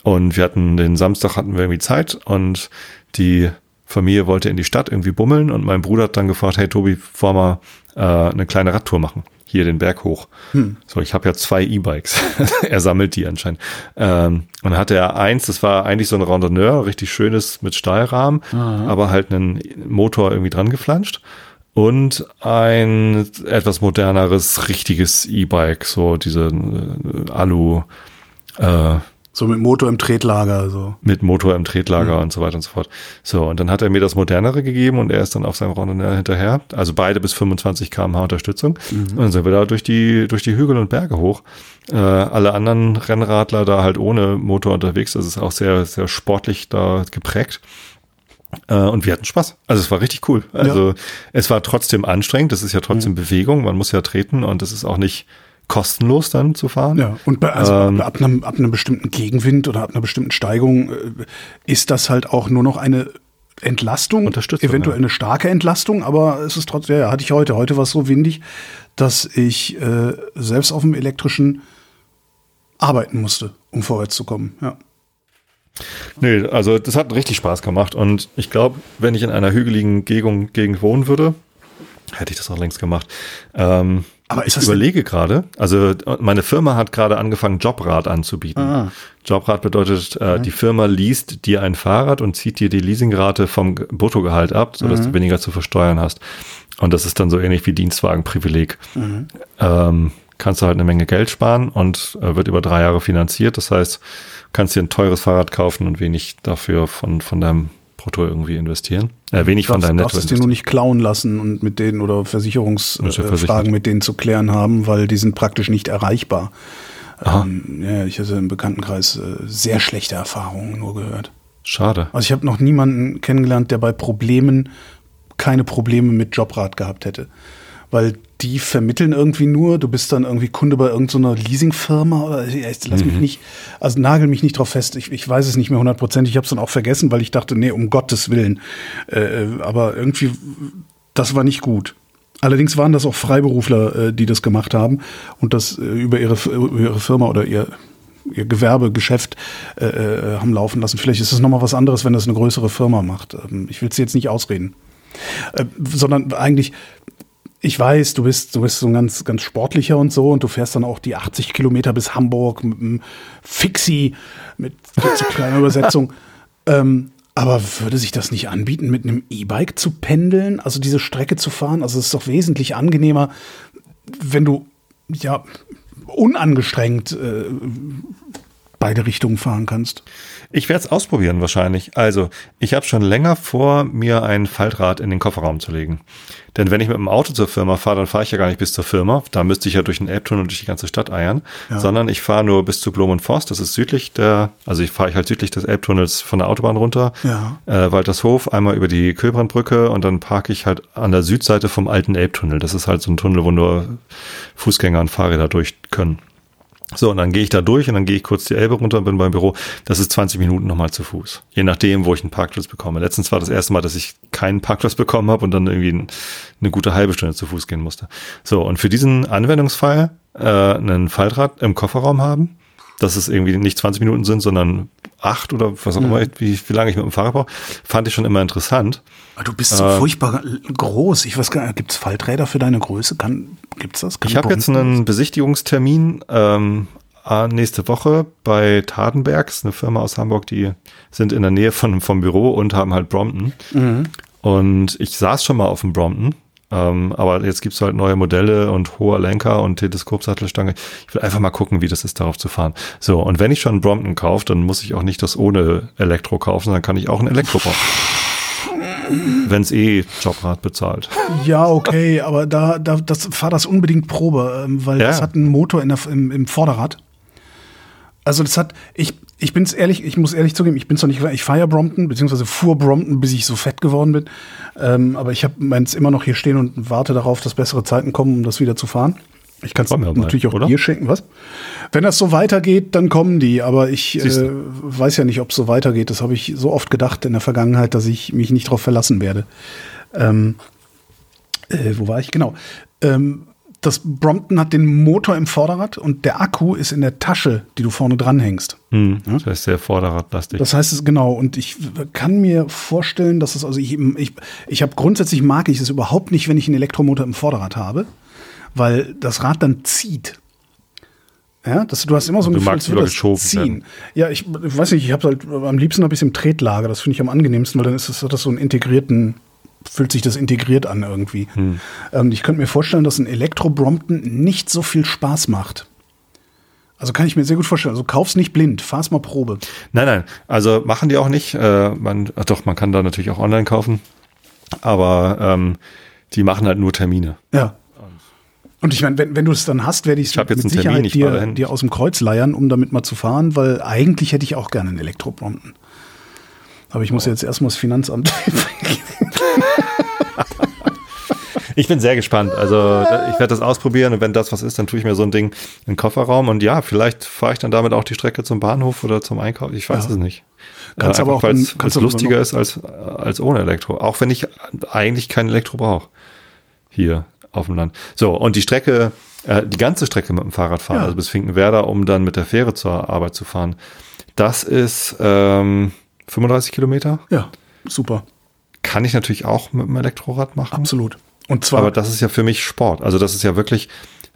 Und wir hatten den Samstag hatten wir irgendwie Zeit und die Familie wollte in die Stadt irgendwie bummeln und mein Bruder hat dann gefragt, hey Tobi, wollen wir äh, eine kleine Radtour machen? Hier den Berg hoch. Hm. So, ich habe ja zwei E-Bikes. er sammelt die anscheinend. Ähm, und dann hatte er eins, das war eigentlich so ein Randonneur, richtig schönes mit Stahlrahmen, Aha. aber halt einen Motor irgendwie dran geflanscht. Und ein etwas moderneres, richtiges E-Bike, so diese äh, Alu, äh, so mit Motor im Tretlager, so. Mit Motor im Tretlager mhm. und so weiter und so fort. So, und dann hat er mir das modernere gegeben und er ist dann auf seinem Rondonell hinterher. Also beide bis 25 kmh Unterstützung. Mhm. Und dann sind wir da durch die, durch die Hügel und Berge hoch. Äh, alle anderen Rennradler da halt ohne Motor unterwegs. Das ist auch sehr, sehr sportlich da geprägt. Äh, und wir hatten Spaß. Also es war richtig cool. Also ja. es war trotzdem anstrengend. Das ist ja trotzdem mhm. Bewegung. Man muss ja treten und das ist auch nicht kostenlos dann zu fahren. Ja, und bei, also ähm, ab, einem, ab einem bestimmten Gegenwind oder ab einer bestimmten Steigung äh, ist das halt auch nur noch eine Entlastung, eventuell ja. eine starke Entlastung, aber es ist trotzdem, ja, hatte ich heute. Heute war es so windig, dass ich äh, selbst auf dem elektrischen arbeiten musste, um vorwärts zu kommen. Ja. Nee, also das hat richtig Spaß gemacht und ich glaube, wenn ich in einer hügeligen Gegend, Gegend wohnen würde, hätte ich das auch längst gemacht. Ähm, aber ich überlege gerade, also meine Firma hat gerade angefangen, Jobrat anzubieten. Ah. Jobrat bedeutet, äh, mhm. die Firma liest dir ein Fahrrad und zieht dir die Leasingrate vom Bruttogehalt ab, sodass mhm. du weniger zu versteuern hast. Und das ist dann so ähnlich wie Dienstwagenprivileg. Mhm. Ähm, kannst du halt eine Menge Geld sparen und äh, wird über drei Jahre finanziert. Das heißt, kannst dir ein teures Fahrrad kaufen und wenig dafür von, von deinem Brutto irgendwie investieren. Äh, wenig darfst, von deinem Netto. Du darfst es dir nur nicht klauen lassen und mit denen oder Versicherungsfragen äh, mit denen zu klären haben, weil die sind praktisch nicht erreichbar. Ähm, ja, ich hatte im Bekanntenkreis äh, sehr schlechte Erfahrungen nur gehört. Schade. Also ich habe noch niemanden kennengelernt, der bei Problemen keine Probleme mit Jobrat gehabt hätte weil die vermitteln irgendwie nur, du bist dann irgendwie Kunde bei irgendeiner so Leasingfirma oder lass mhm. mich nicht, also nagel mich nicht drauf fest, ich, ich weiß es nicht mehr hundertprozentig, ich habe es dann auch vergessen, weil ich dachte, nee, um Gottes Willen. Äh, aber irgendwie, das war nicht gut. Allerdings waren das auch Freiberufler, äh, die das gemacht haben und das äh, über, ihre, über ihre Firma oder ihr, ihr Gewerbegeschäft äh, äh, haben laufen lassen. Vielleicht ist es nochmal was anderes, wenn das eine größere Firma macht. Ähm, ich will es jetzt nicht ausreden. Äh, sondern eigentlich ich weiß, du bist, du bist so ein ganz, ganz sportlicher und so und du fährst dann auch die 80 Kilometer bis Hamburg mit einem Fixie, mit zu kleiner Übersetzung. Ähm, aber würde sich das nicht anbieten, mit einem E-Bike zu pendeln, also diese Strecke zu fahren? Also es ist doch wesentlich angenehmer, wenn du ja unangestrengt äh, beide Richtungen fahren kannst. Ich werde es ausprobieren wahrscheinlich. Also, ich habe schon länger vor, mir ein Faltrad in den Kofferraum zu legen. Denn wenn ich mit dem Auto zur Firma fahre, dann fahre ich ja gar nicht bis zur Firma. Da müsste ich ja durch den Elbtunnel und durch die ganze Stadt eiern. Ja. Sondern ich fahre nur bis zu Blom und Forst. Das ist südlich der, also ich fahre ich halt südlich des Elbtunnels von der Autobahn runter. Ja. Äh, Waltershof, einmal über die Köbrandbrücke und dann parke ich halt an der Südseite vom alten Elbtunnel. Das ist halt so ein Tunnel, wo nur Fußgänger und Fahrräder durch können. So, und dann gehe ich da durch und dann gehe ich kurz die Elbe runter und bin beim Büro. Das ist 20 Minuten nochmal zu Fuß. Je nachdem, wo ich einen Parkplatz bekomme. Letztens war das erste Mal, dass ich keinen Parkplatz bekommen habe und dann irgendwie eine gute halbe Stunde zu Fuß gehen musste. So, und für diesen Anwendungsfall äh, einen Faltrad im Kofferraum haben, dass es irgendwie nicht 20 Minuten sind, sondern acht oder was auch mhm. immer, wie, wie lange ich mit dem Fahrrad brauche, fand ich schon immer interessant. du bist so äh, furchtbar groß. Ich weiß gar nicht, gibt es Fallträder für deine Größe? Kann, gibt's das? Kann ich habe jetzt einen Besichtigungstermin ähm, nächste Woche bei Tadenbergs, eine Firma aus Hamburg, die sind in der Nähe von, vom Büro und haben halt Brompton. Mhm. Und ich saß schon mal auf dem Brompton ähm, aber jetzt gibt's halt neue Modelle und hoher Lenker und Teleskopsattelstange. Ich will einfach mal gucken, wie das ist, darauf zu fahren. So, und wenn ich schon einen Brompton kaufe, dann muss ich auch nicht das ohne Elektro kaufen, dann kann ich auch ein Elektro kaufen. Wenn es eh Jobrad bezahlt. Ja, okay, aber da, da das fahr das unbedingt Probe, ähm, weil ja. das hat einen Motor in der, im, im Vorderrad. Also das hat, ich, ich bin's ehrlich, ich muss ehrlich zugeben, ich bin's noch nicht, ich feier Brompton, beziehungsweise fuhr Brompton, bis ich so fett geworden bin. Ähm, aber ich habe meins immer noch hier stehen und warte darauf, dass bessere Zeiten kommen, um das wieder zu fahren. Ich kann es natürlich auch oder? dir schenken, was? Wenn das so weitergeht, dann kommen die. Aber ich äh, weiß ja nicht, ob es so weitergeht. Das habe ich so oft gedacht in der Vergangenheit, dass ich mich nicht darauf verlassen werde. Ähm, äh, wo war ich? Genau. Ähm, das Brompton hat den Motor im Vorderrad und der Akku ist in der Tasche, die du vorne dranhängst. Hm, ja? Das heißt sehr Vorderradlastig. Das heißt es genau. Und ich kann mir vorstellen, dass es also ich ich, ich habe grundsätzlich mag ich es überhaupt nicht, wenn ich einen Elektromotor im Vorderrad habe, weil das Rad dann zieht. Ja, das, du hast immer so ein du Gefühl, magst das geschoben ziehen. Werden. Ja, ich, ich weiß nicht, ich habe halt am liebsten habe ich es im Tretlager. Das finde ich am angenehmsten, weil dann ist das, hat das so einen integrierten fühlt sich das integriert an irgendwie. Hm. Ähm, ich könnte mir vorstellen, dass ein Elektro-Brompton nicht so viel Spaß macht. Also kann ich mir sehr gut vorstellen. Also kauf's nicht blind, fahr's mal Probe. Nein, nein. Also machen die auch nicht. Äh, man, doch, man kann da natürlich auch online kaufen. Aber ähm, die machen halt nur Termine. Ja. Und ich meine, wenn, wenn du es dann hast, werde ich es mit Sicherheit Termin, dir, dir aus dem Kreuz leiern, um damit mal zu fahren, weil eigentlich hätte ich auch gerne einen Elektro-Brompton. Aber ich muss jetzt erstmal das Finanzamt. Ich bin sehr gespannt. Also ich werde das ausprobieren und wenn das was ist, dann tue ich mir so ein Ding in den Kofferraum und ja, vielleicht fahre ich dann damit auch die Strecke zum Bahnhof oder zum Einkauf. Ich weiß ja. es nicht. Kannst äh, aber auch, weil es lustiger ist als, als ohne Elektro. Auch wenn ich eigentlich kein Elektro brauche. Hier auf dem Land. So, und die Strecke, äh, die ganze Strecke mit dem Fahrrad fahren, ja. also bis Finkenwerder, um dann mit der Fähre zur Arbeit zu fahren. Das ist ähm, 35 Kilometer. Ja, super. Kann ich natürlich auch mit dem Elektrorad machen. Absolut. Und zwar. Aber das ist ja für mich Sport. Also das ist ja wirklich.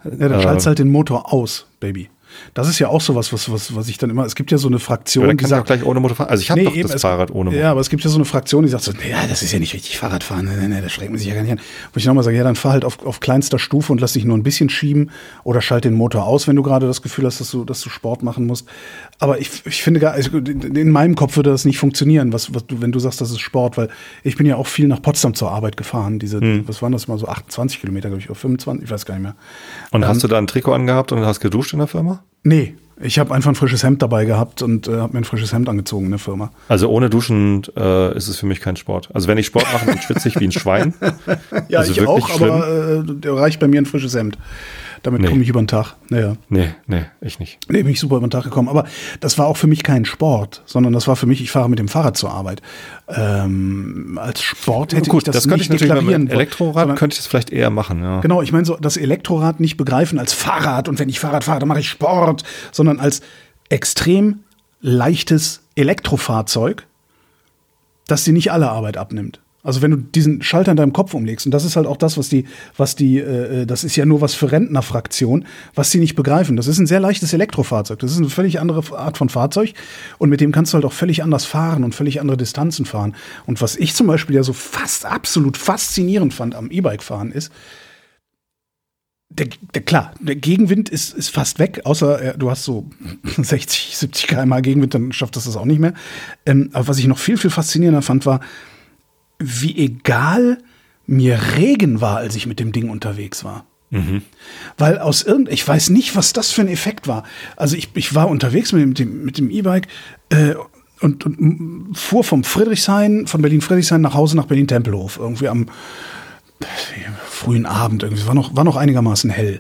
Ja, dann äh, schaltest halt den Motor aus, Baby. Das ist ja auch sowas, was, was, was ich dann immer, es gibt ja so eine Fraktion, ja, die sagt, gleich ohne Motor fahren. Also ich habe nee, doch eben, das Fahrrad ohne Motor. Ja, aber es gibt ja so eine Fraktion, die sagt so, nee, das ist ja nicht richtig Fahrradfahren, nee, nee, das schreckt man sich ja gar nicht an. Wo ich nochmal sage, ja, dann fahr halt auf, auf kleinster Stufe und lass dich nur ein bisschen schieben oder schalt den Motor aus, wenn du gerade das Gefühl hast, dass du, dass du Sport machen musst. Aber ich, ich finde gar, also in meinem Kopf würde das nicht funktionieren, was, was du, wenn du sagst, das ist Sport, weil ich bin ja auch viel nach Potsdam zur Arbeit gefahren. Diese, hm. was waren das mal so 28 Kilometer, glaube ich, oder 25, ich weiß gar nicht mehr. Und ähm, hast du da ein Trikot angehabt und hast geduscht in der Firma? Nee, ich habe einfach ein frisches Hemd dabei gehabt und äh, habe mir ein frisches Hemd angezogen in der Firma. Also ohne Duschen äh, ist es für mich kein Sport. Also wenn ich Sport mache, dann schwitze ich wie ein Schwein. ja, also ich auch, schlimm. aber äh, reicht bei mir ein frisches Hemd. Damit nee. komme ich über den Tag. Naja. Nee, nee, ich nicht. Nee, bin ich super über den Tag gekommen. Aber das war auch für mich kein Sport, sondern das war für mich, ich fahre mit dem Fahrrad zur Arbeit. Ähm, als Sport hätte Gut, ich das, das könnte nicht ich natürlich deklarieren. Mit Elektrorad sondern, könnte ich das vielleicht eher machen, ja. Genau, ich meine so das Elektrorad nicht begreifen als Fahrrad und wenn ich Fahrrad fahre, dann mache ich Sport, sondern als extrem leichtes Elektrofahrzeug, das dir nicht alle Arbeit abnimmt. Also wenn du diesen Schalter in deinem Kopf umlegst, und das ist halt auch das, was die, was die, äh, äh, das ist ja nur was für Rentnerfraktion, was sie nicht begreifen. Das ist ein sehr leichtes Elektrofahrzeug. Das ist eine völlig andere Art von Fahrzeug und mit dem kannst du halt auch völlig anders fahren und völlig andere Distanzen fahren. Und was ich zum Beispiel ja so fast absolut faszinierend fand am E-Bike fahren ist, der, der, klar, der Gegenwind ist, ist fast weg, außer äh, du hast so 60, 70 km Gegenwind, dann schafft das das auch nicht mehr. Ähm, aber was ich noch viel, viel faszinierender fand, war, wie egal mir Regen war, als ich mit dem Ding unterwegs war. Mhm. Weil aus irgend, ich weiß nicht, was das für ein Effekt war. Also ich, ich war unterwegs mit dem mit dem E-Bike äh, und, und fuhr vom Friedrichshain, von Berlin-Friedrichshain nach Hause nach Berlin-Tempelhof. Irgendwie am frühen Abend, irgendwie war noch, war noch einigermaßen hell.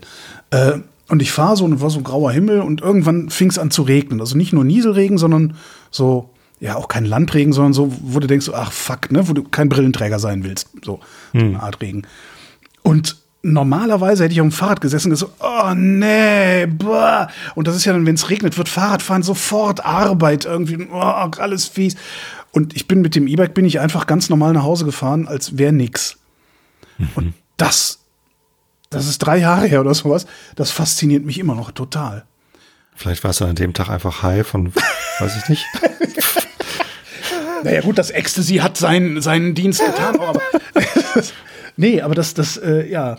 Äh, und ich fahre so und war so grauer Himmel und irgendwann fing es an zu regnen. Also nicht nur Nieselregen, sondern so ja auch kein Landregen, sondern so, wo du denkst, ach fuck, ne, wo du kein Brillenträger sein willst. So, so hm. eine Art Regen. Und normalerweise hätte ich auf dem Fahrrad gesessen und gesagt, oh nee, boah. Und das ist ja dann, wenn es regnet, wird Fahrradfahren sofort Arbeit irgendwie, oh, alles fies. Und ich bin mit dem E-Bike bin ich einfach ganz normal nach Hause gefahren, als wäre nix. Mhm. Und das, das ist drei Jahre her oder sowas, das fasziniert mich immer noch total. Vielleicht warst du an dem Tag einfach high von, weiß ich nicht. Naja, gut, das Ecstasy hat seinen, seinen Dienst getan, aber. nee, aber das, das, äh, ja.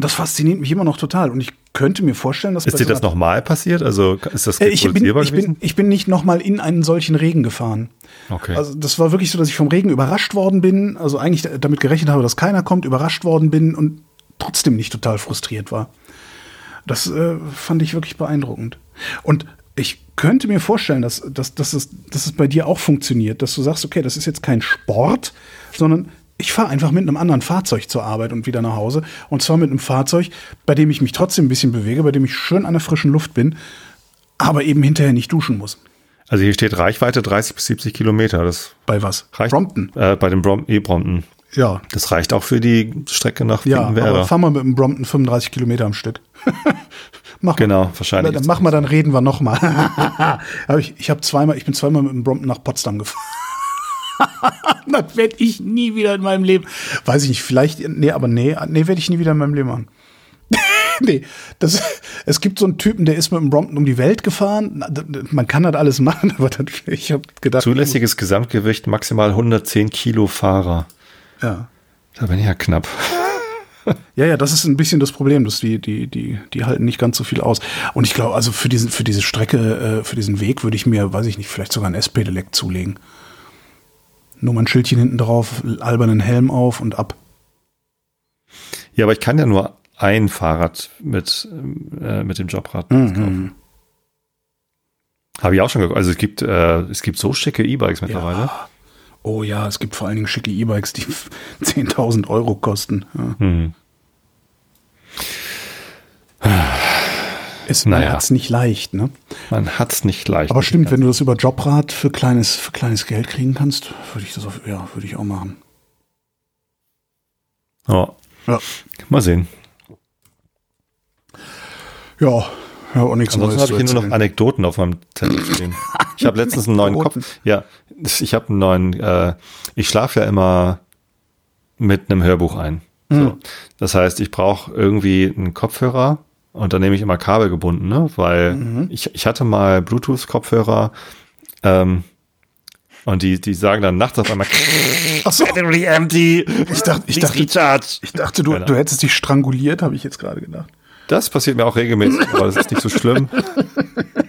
Das fasziniert mich immer noch total. Und ich könnte mir vorstellen, dass. Ist dir das nochmal passiert? Also ist das äh, ich bin, ich bin, ich bin nicht nochmal in einen solchen Regen gefahren. Okay. Also das war wirklich so, dass ich vom Regen überrascht worden bin. Also eigentlich damit gerechnet habe, dass keiner kommt, überrascht worden bin und trotzdem nicht total frustriert war. Das äh, fand ich wirklich beeindruckend. Und ich könnte mir vorstellen, dass, dass, dass, es, dass es bei dir auch funktioniert, dass du sagst, okay, das ist jetzt kein Sport, sondern ich fahre einfach mit einem anderen Fahrzeug zur Arbeit und wieder nach Hause. Und zwar mit einem Fahrzeug, bei dem ich mich trotzdem ein bisschen bewege, bei dem ich schön an der frischen Luft bin, aber eben hinterher nicht duschen muss. Also hier steht Reichweite 30 bis 70 Kilometer. Das bei was? Reicht, Brompton. Äh, bei dem E-Brompton. Ja. Das reicht auch für die Strecke nach Ja, aber fahr mal mit dem Brompton 35 Kilometer am Stück. mach genau, mal, wahrscheinlich. Dann mach mal, dann reden wir noch mal. ich, ich habe zweimal, ich bin zweimal mit dem Brompton nach Potsdam gefahren. das werde ich nie wieder in meinem Leben. Weiß ich nicht, vielleicht, nee, aber nee, nee, werde ich nie wieder in meinem Leben machen. nee, das, es gibt so einen Typen, der ist mit dem Brompton um die Welt gefahren. Man kann das alles machen, aber das, ich habe gedacht. Zulässiges Gesamtgewicht maximal 110 Kilo Fahrer. Ja. Da bin ich ja knapp. Ja, ja, das ist ein bisschen das Problem, dass die, die, die, die halten nicht ganz so viel aus. Und ich glaube, also für diesen, für diese Strecke, äh, für diesen Weg würde ich mir, weiß ich nicht, vielleicht sogar ein SP-Delect zulegen. Nur mal ein Schildchen hinten drauf, albernen Helm auf und ab. Ja, aber ich kann ja nur ein Fahrrad mit, äh, mit dem Jobrad mhm. kaufen. Habe ich auch schon geguckt. Also es gibt, äh, es gibt so schicke E-Bikes mittlerweile. Ja. Oh ja, es gibt vor allen Dingen schicke E-Bikes, die 10.000 Euro kosten. Ja. Hm. Es, naja. Man hat es nicht leicht, ne? Man hat es nicht leicht. Aber stimmt, wenn du das über Jobrat für kleines, für kleines Geld kriegen kannst, würde ich das auf, ja, würde ich auch machen. Oh. Ja. Mal sehen. Ja, ja, auch nichts Ansonsten habe ich hier nur noch Anekdoten auf meinem Zettel stehen. Ich habe letztens einen neuen Kopf. Ja, ich habe einen neuen. Äh, ich schlafe ja immer mit einem Hörbuch ein. Mhm. So. Das heißt, ich brauche irgendwie einen Kopfhörer und dann nehme ich immer Kabel gebunden, ne? Weil mhm. ich, ich hatte mal Bluetooth-Kopfhörer ähm, und die, die sagen dann nachts auf einmal Ach so. empty. Ich dachte, ich dachte, ich dachte du, du hättest dich stranguliert, habe ich jetzt gerade gedacht. Das passiert mir auch regelmäßig, aber das ist nicht so schlimm.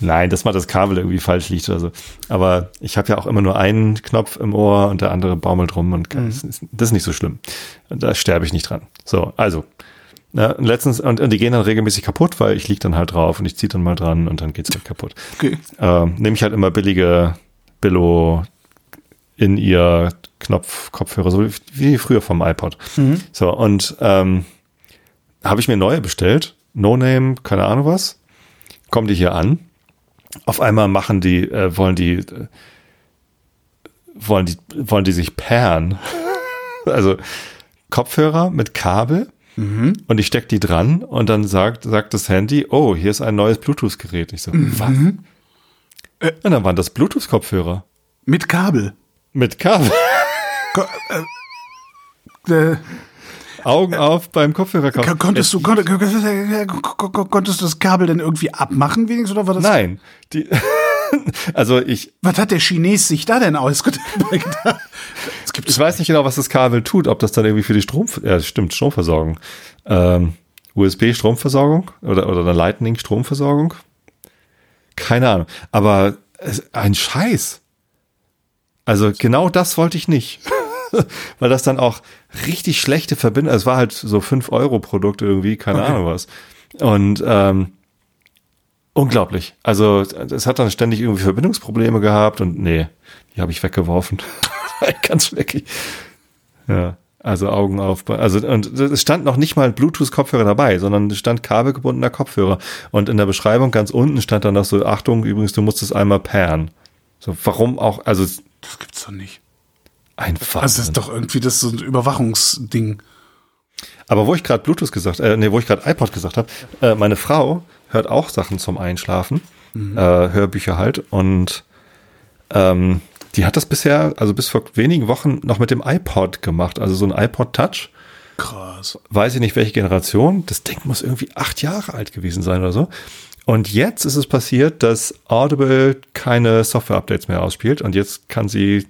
Nein, dass mal das Kabel irgendwie falsch liegt oder so. Aber ich habe ja auch immer nur einen Knopf im Ohr und der andere baumelt rum und mhm. das, ist, nicht so schlimm. Da sterbe ich nicht dran. So, also. Ja, letztens, und, und, die gehen dann regelmäßig kaputt, weil ich lieg dann halt drauf und ich ziehe dann mal dran und dann geht's halt kaputt. Okay. Ähm, Nehme ich halt immer billige Billo in ihr Knopf, Kopfhörer, so wie, wie früher vom iPod. Mhm. So, und ähm, habe ich mir neue bestellt. No Name, keine Ahnung was. Kommen die hier an. Auf einmal machen die, äh, wollen die, äh, wollen die, wollen die sich pairen. also Kopfhörer mit Kabel. Mhm. Und ich stecke die dran und dann sagt, sagt das Handy, oh, hier ist ein neues Bluetooth-Gerät. Ich so, mhm. was? Äh, und dann waren das Bluetooth-Kopfhörer. Mit Kabel. Mit Kabel. Ko äh, äh Augen auf beim Kopfhörer kaufen. Konntest du, konntest, konntest du das Kabel denn irgendwie abmachen wenigstens oder war das? Nein. Die, also ich. Was hat der Chines sich da denn ausgedacht? ich weiß nicht genau, was das Kabel tut, ob das dann irgendwie für die Strom, ja, stimmt, Stromversorgung. Ähm, USB-Stromversorgung oder, oder eine Lightning-Stromversorgung. Keine Ahnung. Aber ein Scheiß. Also genau das wollte ich nicht. weil das dann auch richtig schlechte Verbindung, es war halt so 5 Euro Produkt irgendwie, keine okay. Ahnung was. Und ähm, unglaublich. Also es hat dann ständig irgendwie Verbindungsprobleme gehabt und nee, die habe ich weggeworfen. Ganz schleckig. Ja. Also Augen auf. Also und es stand noch nicht mal Bluetooth-Kopfhörer dabei, sondern es stand kabelgebundener Kopfhörer. Und in der Beschreibung ganz unten stand dann noch so, Achtung, übrigens, du musst es einmal pairen. So, warum auch, also. Das gibt's doch nicht. Einfach. Also das ist doch irgendwie das so ein Überwachungsding. Aber wo ich gerade Bluetooth gesagt, äh, nee, wo ich gerade iPod gesagt habe, äh, meine Frau hört auch Sachen zum Einschlafen, mhm. äh, Hörbücher halt und ähm, die hat das bisher, also bis vor wenigen Wochen noch mit dem iPod gemacht, also so ein iPod Touch. Krass. Weiß ich nicht, welche Generation. Das Ding muss irgendwie acht Jahre alt gewesen sein oder so. Und jetzt ist es passiert, dass Audible keine Software-Updates mehr ausspielt und jetzt kann sie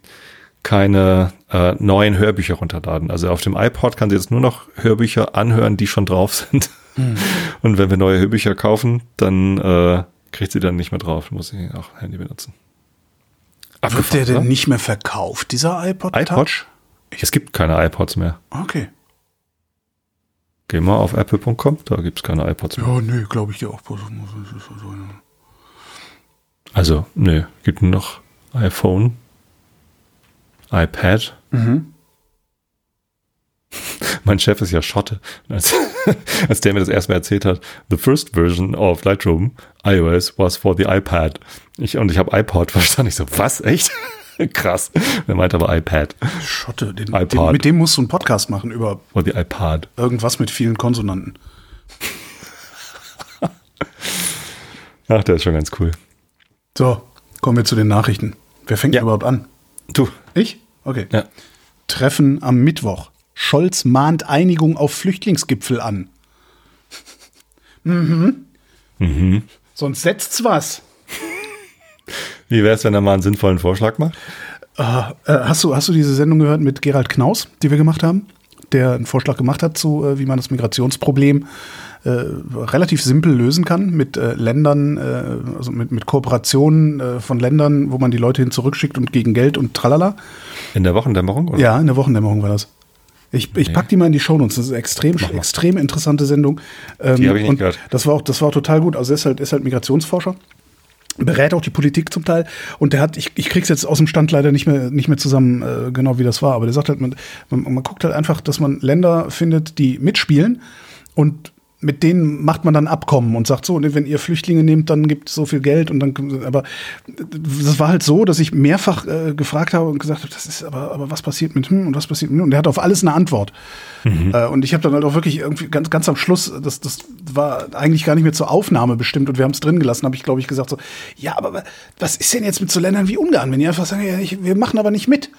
keine äh, neuen Hörbücher runterladen. Also auf dem iPod kann sie jetzt nur noch Hörbücher anhören, die schon drauf sind. Mhm. Und wenn wir neue Hörbücher kaufen, dann äh, kriegt sie dann nicht mehr drauf, muss sie auch Handy benutzen. Wird der denn oder? nicht mehr verkauft, dieser iPod, iPod? Es gibt keine iPods mehr. Okay. Geh mal auf apple.com, da gibt es keine iPods mehr. Ja, nee, glaube ich dir auch. Also, nee, gibt nur noch iPhone, iPad. Mhm. Mein Chef ist ja Schotte. Als, als der mir das erstmal erzählt hat, the first version of Lightroom iOS was for the iPad. Ich, und ich habe iPod verstanden. Ich so, was? Echt? Krass. Er meinte aber iPad. Schotte, den, den, mit dem musst du einen Podcast machen über For the iPad. irgendwas mit vielen Konsonanten. Ach, der ist schon ganz cool. So, kommen wir zu den Nachrichten. Wer fängt ja. überhaupt an? Du. Ich? Okay. Ja. Treffen am Mittwoch. Scholz mahnt Einigung auf Flüchtlingsgipfel an. mhm. Mhm. Sonst setzt's was. Wie wäre es, wenn er mal einen sinnvollen Vorschlag macht? Uh, äh, hast, du, hast du diese Sendung gehört mit Gerald Knaus, die wir gemacht haben? Der einen Vorschlag gemacht hat zu, äh, wie man das Migrationsproblem äh, relativ simpel lösen kann mit äh, Ländern, äh, also mit, mit Kooperationen äh, von Ländern, wo man die Leute hin zurückschickt und gegen Geld und tralala. In der Wochendämmerung? Oder? Ja, in der Wochendämmerung war das. Ich, ich pack die mal in die Shownotes. Das ist eine extrem, extrem interessante Sendung. Ähm, die habe ich nicht gehört. Das war auch, das war auch total gut. Also er ist halt, ist halt Migrationsforscher berät auch die Politik zum Teil und der hat, ich, ich krieg's jetzt aus dem Stand leider nicht mehr, nicht mehr zusammen, äh, genau wie das war, aber der sagt halt, man, man, man guckt halt einfach, dass man Länder findet, die mitspielen und mit denen macht man dann Abkommen und sagt so, wenn ihr Flüchtlinge nehmt, dann gibt es so viel Geld und dann, aber das war halt so, dass ich mehrfach äh, gefragt habe und gesagt habe, das ist aber, aber was passiert mit hm und was passiert mit hm und der hat auf alles eine Antwort. Mhm. Äh, und ich habe dann halt auch wirklich irgendwie ganz, ganz am Schluss, das, das war eigentlich gar nicht mehr zur Aufnahme bestimmt und wir haben es drin gelassen, habe ich glaube ich gesagt so, ja, aber was ist denn jetzt mit so Ländern wie Ungarn, wenn die einfach sagen, ja, ich, wir machen aber nicht mit.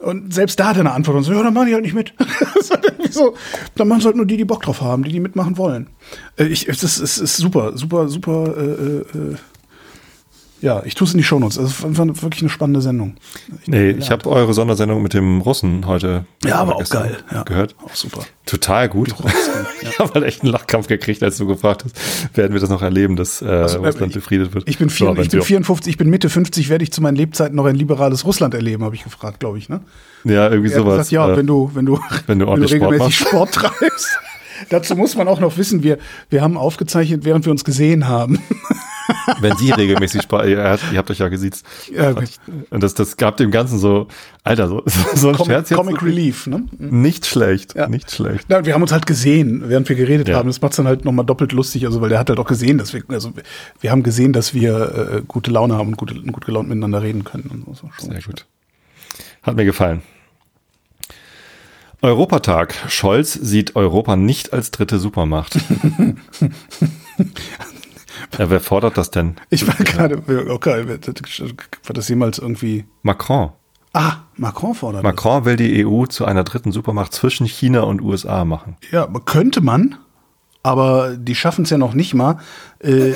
Und selbst da hat er eine Antwort und so, ja, dann machen die halt nicht mit. so, dann machen es halt nur die, die Bock drauf haben, die, die mitmachen wollen. Äh, ich, das ist, ist super, super, super äh, äh, ja, ich tue es in die Shownotes. Also war wirklich eine spannende Sendung. Ich nee, ich habe eure Sondersendung mit dem Russen heute ja, aber auch geil. Ja, gehört. Auch super. Total gut. ich habe halt echt einen Lachkampf gekriegt, als du gefragt hast, werden wir das noch erleben, dass äh, also, Russland befriedet wird. Ich bin, vier, ich bin 54, ich bin Mitte 50, werde ich zu meinen Lebzeiten noch ein liberales Russland erleben, habe ich gefragt, glaube ich. Ne? Ja, irgendwie sowas. Gesagt, ja, äh, wenn du, wenn du, wenn du, wenn du regelmäßig Sport, Sport treibst. Dazu muss man auch noch wissen, wir, wir haben aufgezeichnet, während wir uns gesehen haben. Wenn sie regelmäßig Spaß, ihr, ihr, habt euch ja gesiezt. Ja, gut. Und das, das gab dem Ganzen so, Alter, so, so ein Comic, Scherz jetzt. Comic Relief, ne? Nicht schlecht, ja. nicht schlecht. Ja, wir haben uns halt gesehen, während wir geredet ja. haben. Das macht's dann halt nochmal doppelt lustig, also weil der hat halt auch gesehen, dass wir, also wir haben gesehen, dass wir äh, gute Laune haben und gute, gut gelaunt miteinander reden können. So. Sehr gut. Hat mir gefallen. Europatag. Scholz sieht Europa nicht als dritte Supermacht. ja, wer fordert das denn? Ich war gerade, okay, war das jemals irgendwie. Macron. Ah, Macron fordert Macron das. will die EU zu einer dritten Supermacht zwischen China und USA machen. Ja, könnte man, aber die schaffen es ja noch nicht mal. Äh,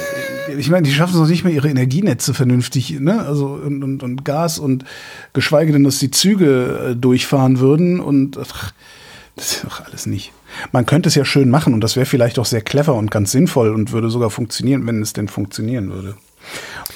ich meine, die schaffen es noch nicht mal, ihre Energienetze vernünftig, ne? Also und, und, und Gas und geschweige denn, dass die Züge äh, durchfahren würden und ach, das ist doch alles nicht. Man könnte es ja schön machen und das wäre vielleicht auch sehr clever und ganz sinnvoll und würde sogar funktionieren, wenn es denn funktionieren würde.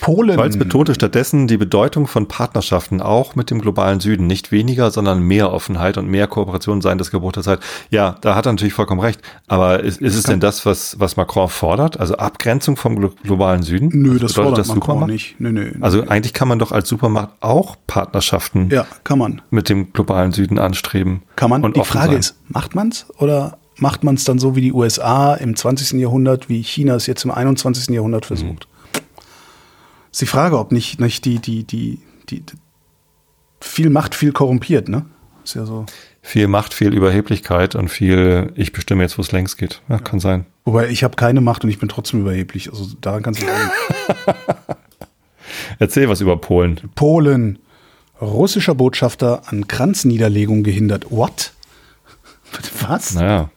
Polen. Scholz betonte stattdessen die Bedeutung von Partnerschaften auch mit dem globalen Süden. Nicht weniger, sondern mehr Offenheit und mehr Kooperation seien das Gebot der Zeit. Ja, da hat er natürlich vollkommen recht. Aber ist, ist es denn das, was, was Macron fordert? Also Abgrenzung vom globalen Süden? Nö, das fordert das Macron Supermacht? nicht. Nö, nö, nö, also eigentlich kann man doch als Supermacht auch Partnerschaften ja, kann man. mit dem globalen Süden anstreben. Kann man. Und die Frage sein. ist, macht man es oder macht man es dann so wie die USA im 20. Jahrhundert, wie China es jetzt im 21. Jahrhundert versucht? Mhm ist die Frage, ob nicht, nicht die, die, die, die, viel Macht, viel korrumpiert, ne? Ist ja so. Viel Macht, viel Überheblichkeit und viel, ich bestimme jetzt, wo es längst geht. Ja, kann sein. Wobei ich habe keine Macht und ich bin trotzdem überheblich. Also daran kannst du sagen. Erzähl was über Polen. Polen. Russischer Botschafter an Kranzniederlegung gehindert. What? Was? Naja.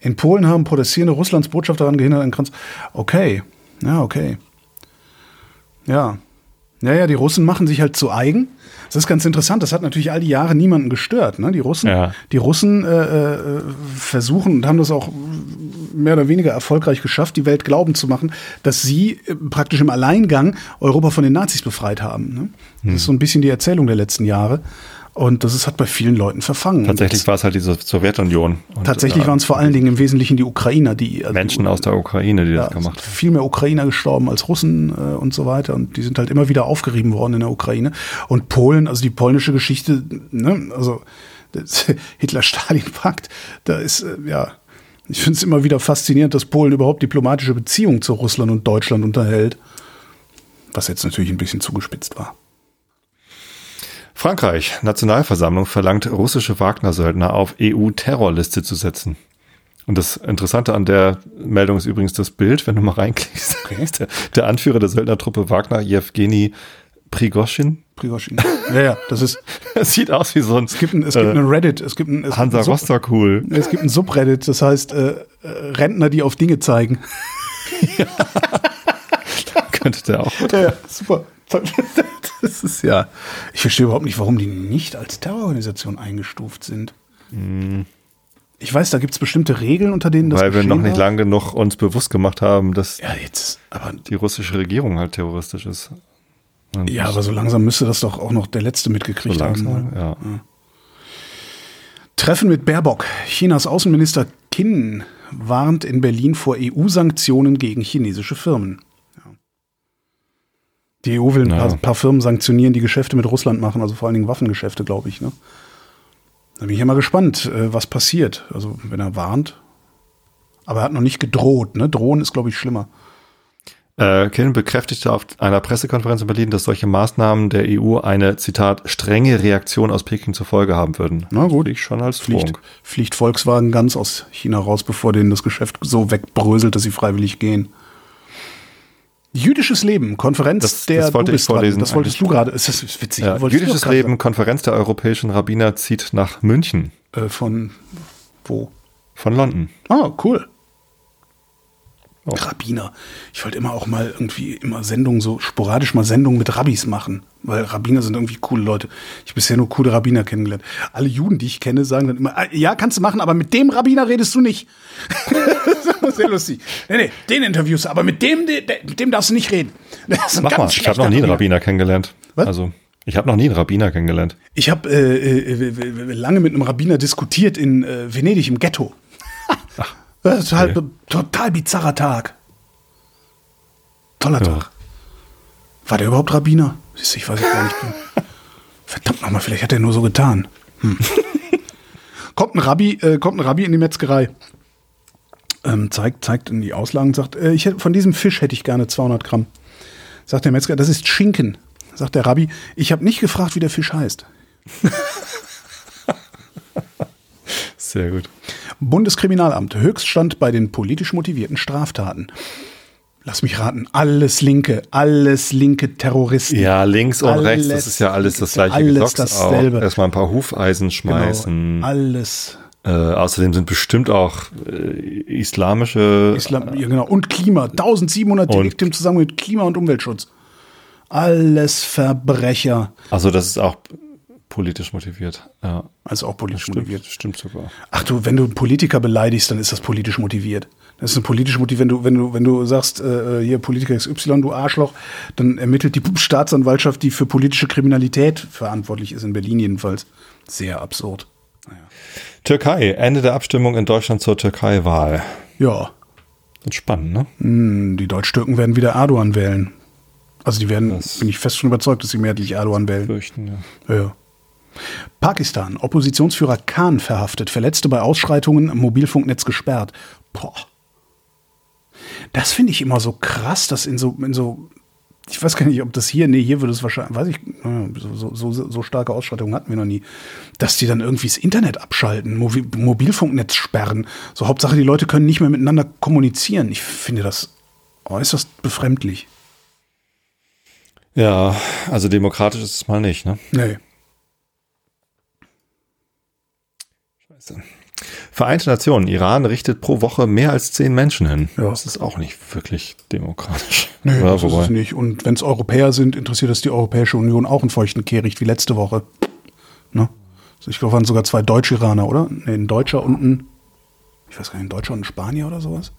In Polen haben protestierende Russlands Botschafter daran gehindert, an Kranz. Okay. Ja, okay. Ja. Ja, ja, die Russen machen sich halt zu eigen. Das ist ganz interessant. Das hat natürlich all die Jahre niemanden gestört. Ne? Die Russen, ja. die Russen äh, äh, versuchen und haben das auch mehr oder weniger erfolgreich geschafft, die Welt glauben zu machen, dass sie äh, praktisch im Alleingang Europa von den Nazis befreit haben. Ne? Das hm. ist so ein bisschen die Erzählung der letzten Jahre. Und das ist, hat bei vielen Leuten verfangen. Tatsächlich war es halt die Sowjetunion. Und tatsächlich waren es vor allen Dingen im Wesentlichen die Ukrainer, die also Menschen aus der Ukraine, die ja, das gemacht haben. Viel mehr Ukrainer gestorben als Russen äh, und so weiter. Und die sind halt immer wieder aufgerieben worden in der Ukraine. Und Polen, also die polnische Geschichte, ne, also Hitler-Stalin-Pakt, da ist äh, ja. Ich finde es immer wieder faszinierend, dass Polen überhaupt diplomatische Beziehungen zu Russland und Deutschland unterhält. Was jetzt natürlich ein bisschen zugespitzt war. Frankreich, Nationalversammlung verlangt russische Wagner-Söldner auf EU-Terrorliste zu setzen. Und das Interessante an der Meldung ist übrigens das Bild, wenn du mal reinklickst. Der, der, Anführer der Söldnertruppe Wagner, Jewgeni Prigoschin. Prigoschin. Ja, ja, das ist. Es sieht aus wie so ein. Es gibt ein, es gibt äh, einen Reddit. Es gibt ein, es Hansa Rostock cool. Es gibt ein Subreddit, das heißt äh, äh Rentner, die auf Dinge zeigen. Ja. könnte der auch. Ja, ja, super. Das ist ja. Ich verstehe überhaupt nicht, warum die nicht als Terrororganisation eingestuft sind. Hm. Ich weiß, da gibt es bestimmte Regeln, unter denen das Weil wir noch nicht lange genug uns bewusst gemacht haben, dass ja, jetzt, aber die russische Regierung halt terroristisch ist. Und ja, aber so langsam müsste das doch auch noch der Letzte mitgekriegt so langsam, haben. Ja. ja. Treffen mit Baerbock. Chinas Außenminister Qin warnt in Berlin vor EU-Sanktionen gegen chinesische Firmen. Die EU will ein paar, paar, Firmen sanktionieren, die Geschäfte mit Russland machen, also vor allen Dingen Waffengeschäfte, glaube ich. Ne? Da bin ich ja mal gespannt, äh, was passiert. Also, wenn er warnt. Aber er hat noch nicht gedroht. Ne? Drohen ist, glaube ich, schlimmer. Äh, Killen bekräftigte auf einer Pressekonferenz in Berlin, dass solche Maßnahmen der EU eine, Zitat, strenge Reaktion aus Peking zur Folge haben würden. Na gut. Ich schon als fliegt, fliegt Volkswagen ganz aus China raus, bevor denen das Geschäft so wegbröselt, dass sie freiwillig gehen. Jüdisches Leben, Konferenz das, der das wollte ich vorlesen. Das wolltest du gerade. Ist das witzig? Ja, jüdisches Leben, Konferenz der europäischen Rabbiner zieht nach München. Äh, von wo? Von London. Ah, cool. Oh. Rabbiner. Ich wollte immer auch mal irgendwie immer Sendungen, so sporadisch mal Sendungen mit Rabbis machen, weil Rabbiner sind irgendwie coole Leute. Ich habe bisher nur coole Rabbiner kennengelernt. Alle Juden, die ich kenne, sagen dann immer, ah, ja, kannst du machen, aber mit dem Rabbiner redest du nicht. Sehr lustig. Nee, nee, den interviewst du, aber mit dem, mit dem darfst du nicht reden. Mach mal, ich habe noch nie einen Rabbiner kennengelernt. Was? Also, ich habe noch nie einen Rabbiner kennengelernt. Ich habe äh, äh, lange mit einem Rabbiner diskutiert in äh, Venedig im Ghetto. Das ist halt okay. ein total bizarrer Tag. Toller ja. Tag. War der überhaupt Rabbiner? Ich weiß gar nicht. Verdammt nochmal, vielleicht hat er nur so getan. Hm. kommt, ein Rabbi, äh, kommt ein Rabbi in die Metzgerei, ähm, zeigt, zeigt in die Auslagen, sagt, äh, ich hätte, von diesem Fisch hätte ich gerne 200 Gramm. Sagt der Metzger, das ist Schinken. Sagt der Rabbi, ich habe nicht gefragt, wie der Fisch heißt. Sehr gut. Bundeskriminalamt, Höchststand bei den politisch motivierten Straftaten. Lass mich raten, alles linke, alles linke Terroristen. Ja, links und rechts, das ist ja alles das gleiche Alles dasselbe. Auch. Erstmal ein paar Hufeisen schmeißen. Genau, alles. Äh, außerdem sind bestimmt auch äh, islamische. Islam, ja, genau. Und Klima. 1700 direkt im Zusammenhang mit Klima und Umweltschutz. Alles Verbrecher. Also, das ist auch politisch motiviert. Ja. Also auch politisch stimmt, motiviert. Stimmt sogar. Ach du, wenn du einen Politiker beleidigst, dann ist das politisch motiviert. Das ist ein politisch motiviert. Wenn du, wenn du, wenn du sagst, äh, hier Politiker XY, du Arschloch, dann ermittelt die Staatsanwaltschaft, die für politische Kriminalität verantwortlich ist, in Berlin jedenfalls. Sehr absurd. Naja. Türkei, Ende der Abstimmung in Deutschland zur Türkei-Wahl. Ja. Das spannend, ne? Hm, die Deutsch-Türken werden wieder Erdogan wählen. Also die werden, das bin ich fest schon überzeugt, dass sie mehrheitlich Erdogan wählen. Fürchten, ja. Ja. Pakistan. Oppositionsführer Khan verhaftet, Verletzte bei Ausschreitungen, Mobilfunknetz gesperrt. Boah. Das finde ich immer so krass, dass in so, in so, ich weiß gar nicht, ob das hier, nee, hier würde es wahrscheinlich, weiß ich, so, so, so, so starke Ausschreitungen hatten wir noch nie, dass die dann irgendwie das Internet abschalten, Mobil, Mobilfunknetz sperren. So Hauptsache, die Leute können nicht mehr miteinander kommunizieren. Ich finde das äußerst befremdlich. Ja, also demokratisch ist es mal nicht, ne? Nee. Vereinte Nationen, Iran richtet pro Woche mehr als zehn Menschen hin. Ja. Das ist auch nicht wirklich demokratisch. Nee, ja, das wobei. ist es nicht. Und wenn es Europäer sind, interessiert es die Europäische Union auch einen feuchten Kehricht wie letzte Woche. Ne? Ich glaube, waren sogar zwei Deutsch-Iraner, oder? Nee, ein Deutscher und ein, ich weiß gar nicht, ein Deutscher und ein Spanier oder sowas.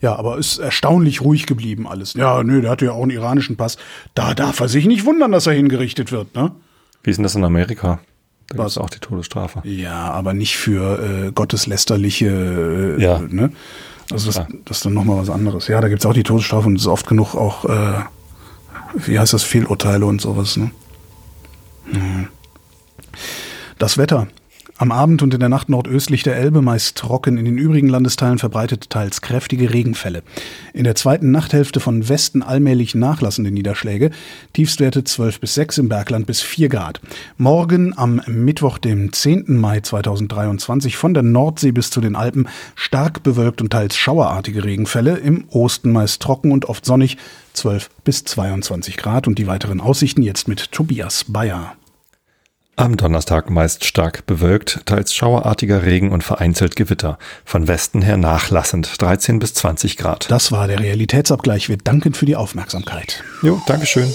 Ja, aber ist erstaunlich ruhig geblieben alles. Ja, nö, der hatte ja auch einen iranischen Pass. Da darf er sich nicht wundern, dass er hingerichtet wird, ne? Wie ist denn das in Amerika? Da gibt es auch die Todesstrafe. Ja, aber nicht für äh, gotteslästerliche, äh, ja. ne? Also das, das ist dann nochmal was anderes. Ja, da gibt es auch die Todesstrafe und es ist oft genug auch, äh, wie heißt das, Fehlurteile und sowas, ne? Hm. Das Wetter. Am Abend und in der Nacht nordöstlich der Elbe meist trocken, in den übrigen Landesteilen verbreitet teils kräftige Regenfälle. In der zweiten Nachthälfte von Westen allmählich nachlassende Niederschläge, Tiefstwerte 12 bis 6 im Bergland bis 4 Grad. Morgen am Mittwoch, dem 10. Mai 2023 von der Nordsee bis zu den Alpen stark bewölkt und teils schauerartige Regenfälle, im Osten meist trocken und oft sonnig 12 bis 22 Grad und die weiteren Aussichten jetzt mit Tobias Bayer. Am Donnerstag meist stark bewölkt, teils schauerartiger Regen und vereinzelt Gewitter. Von Westen her nachlassend 13 bis 20 Grad. Das war der Realitätsabgleich. Wir danken für die Aufmerksamkeit. Jo, Dankeschön.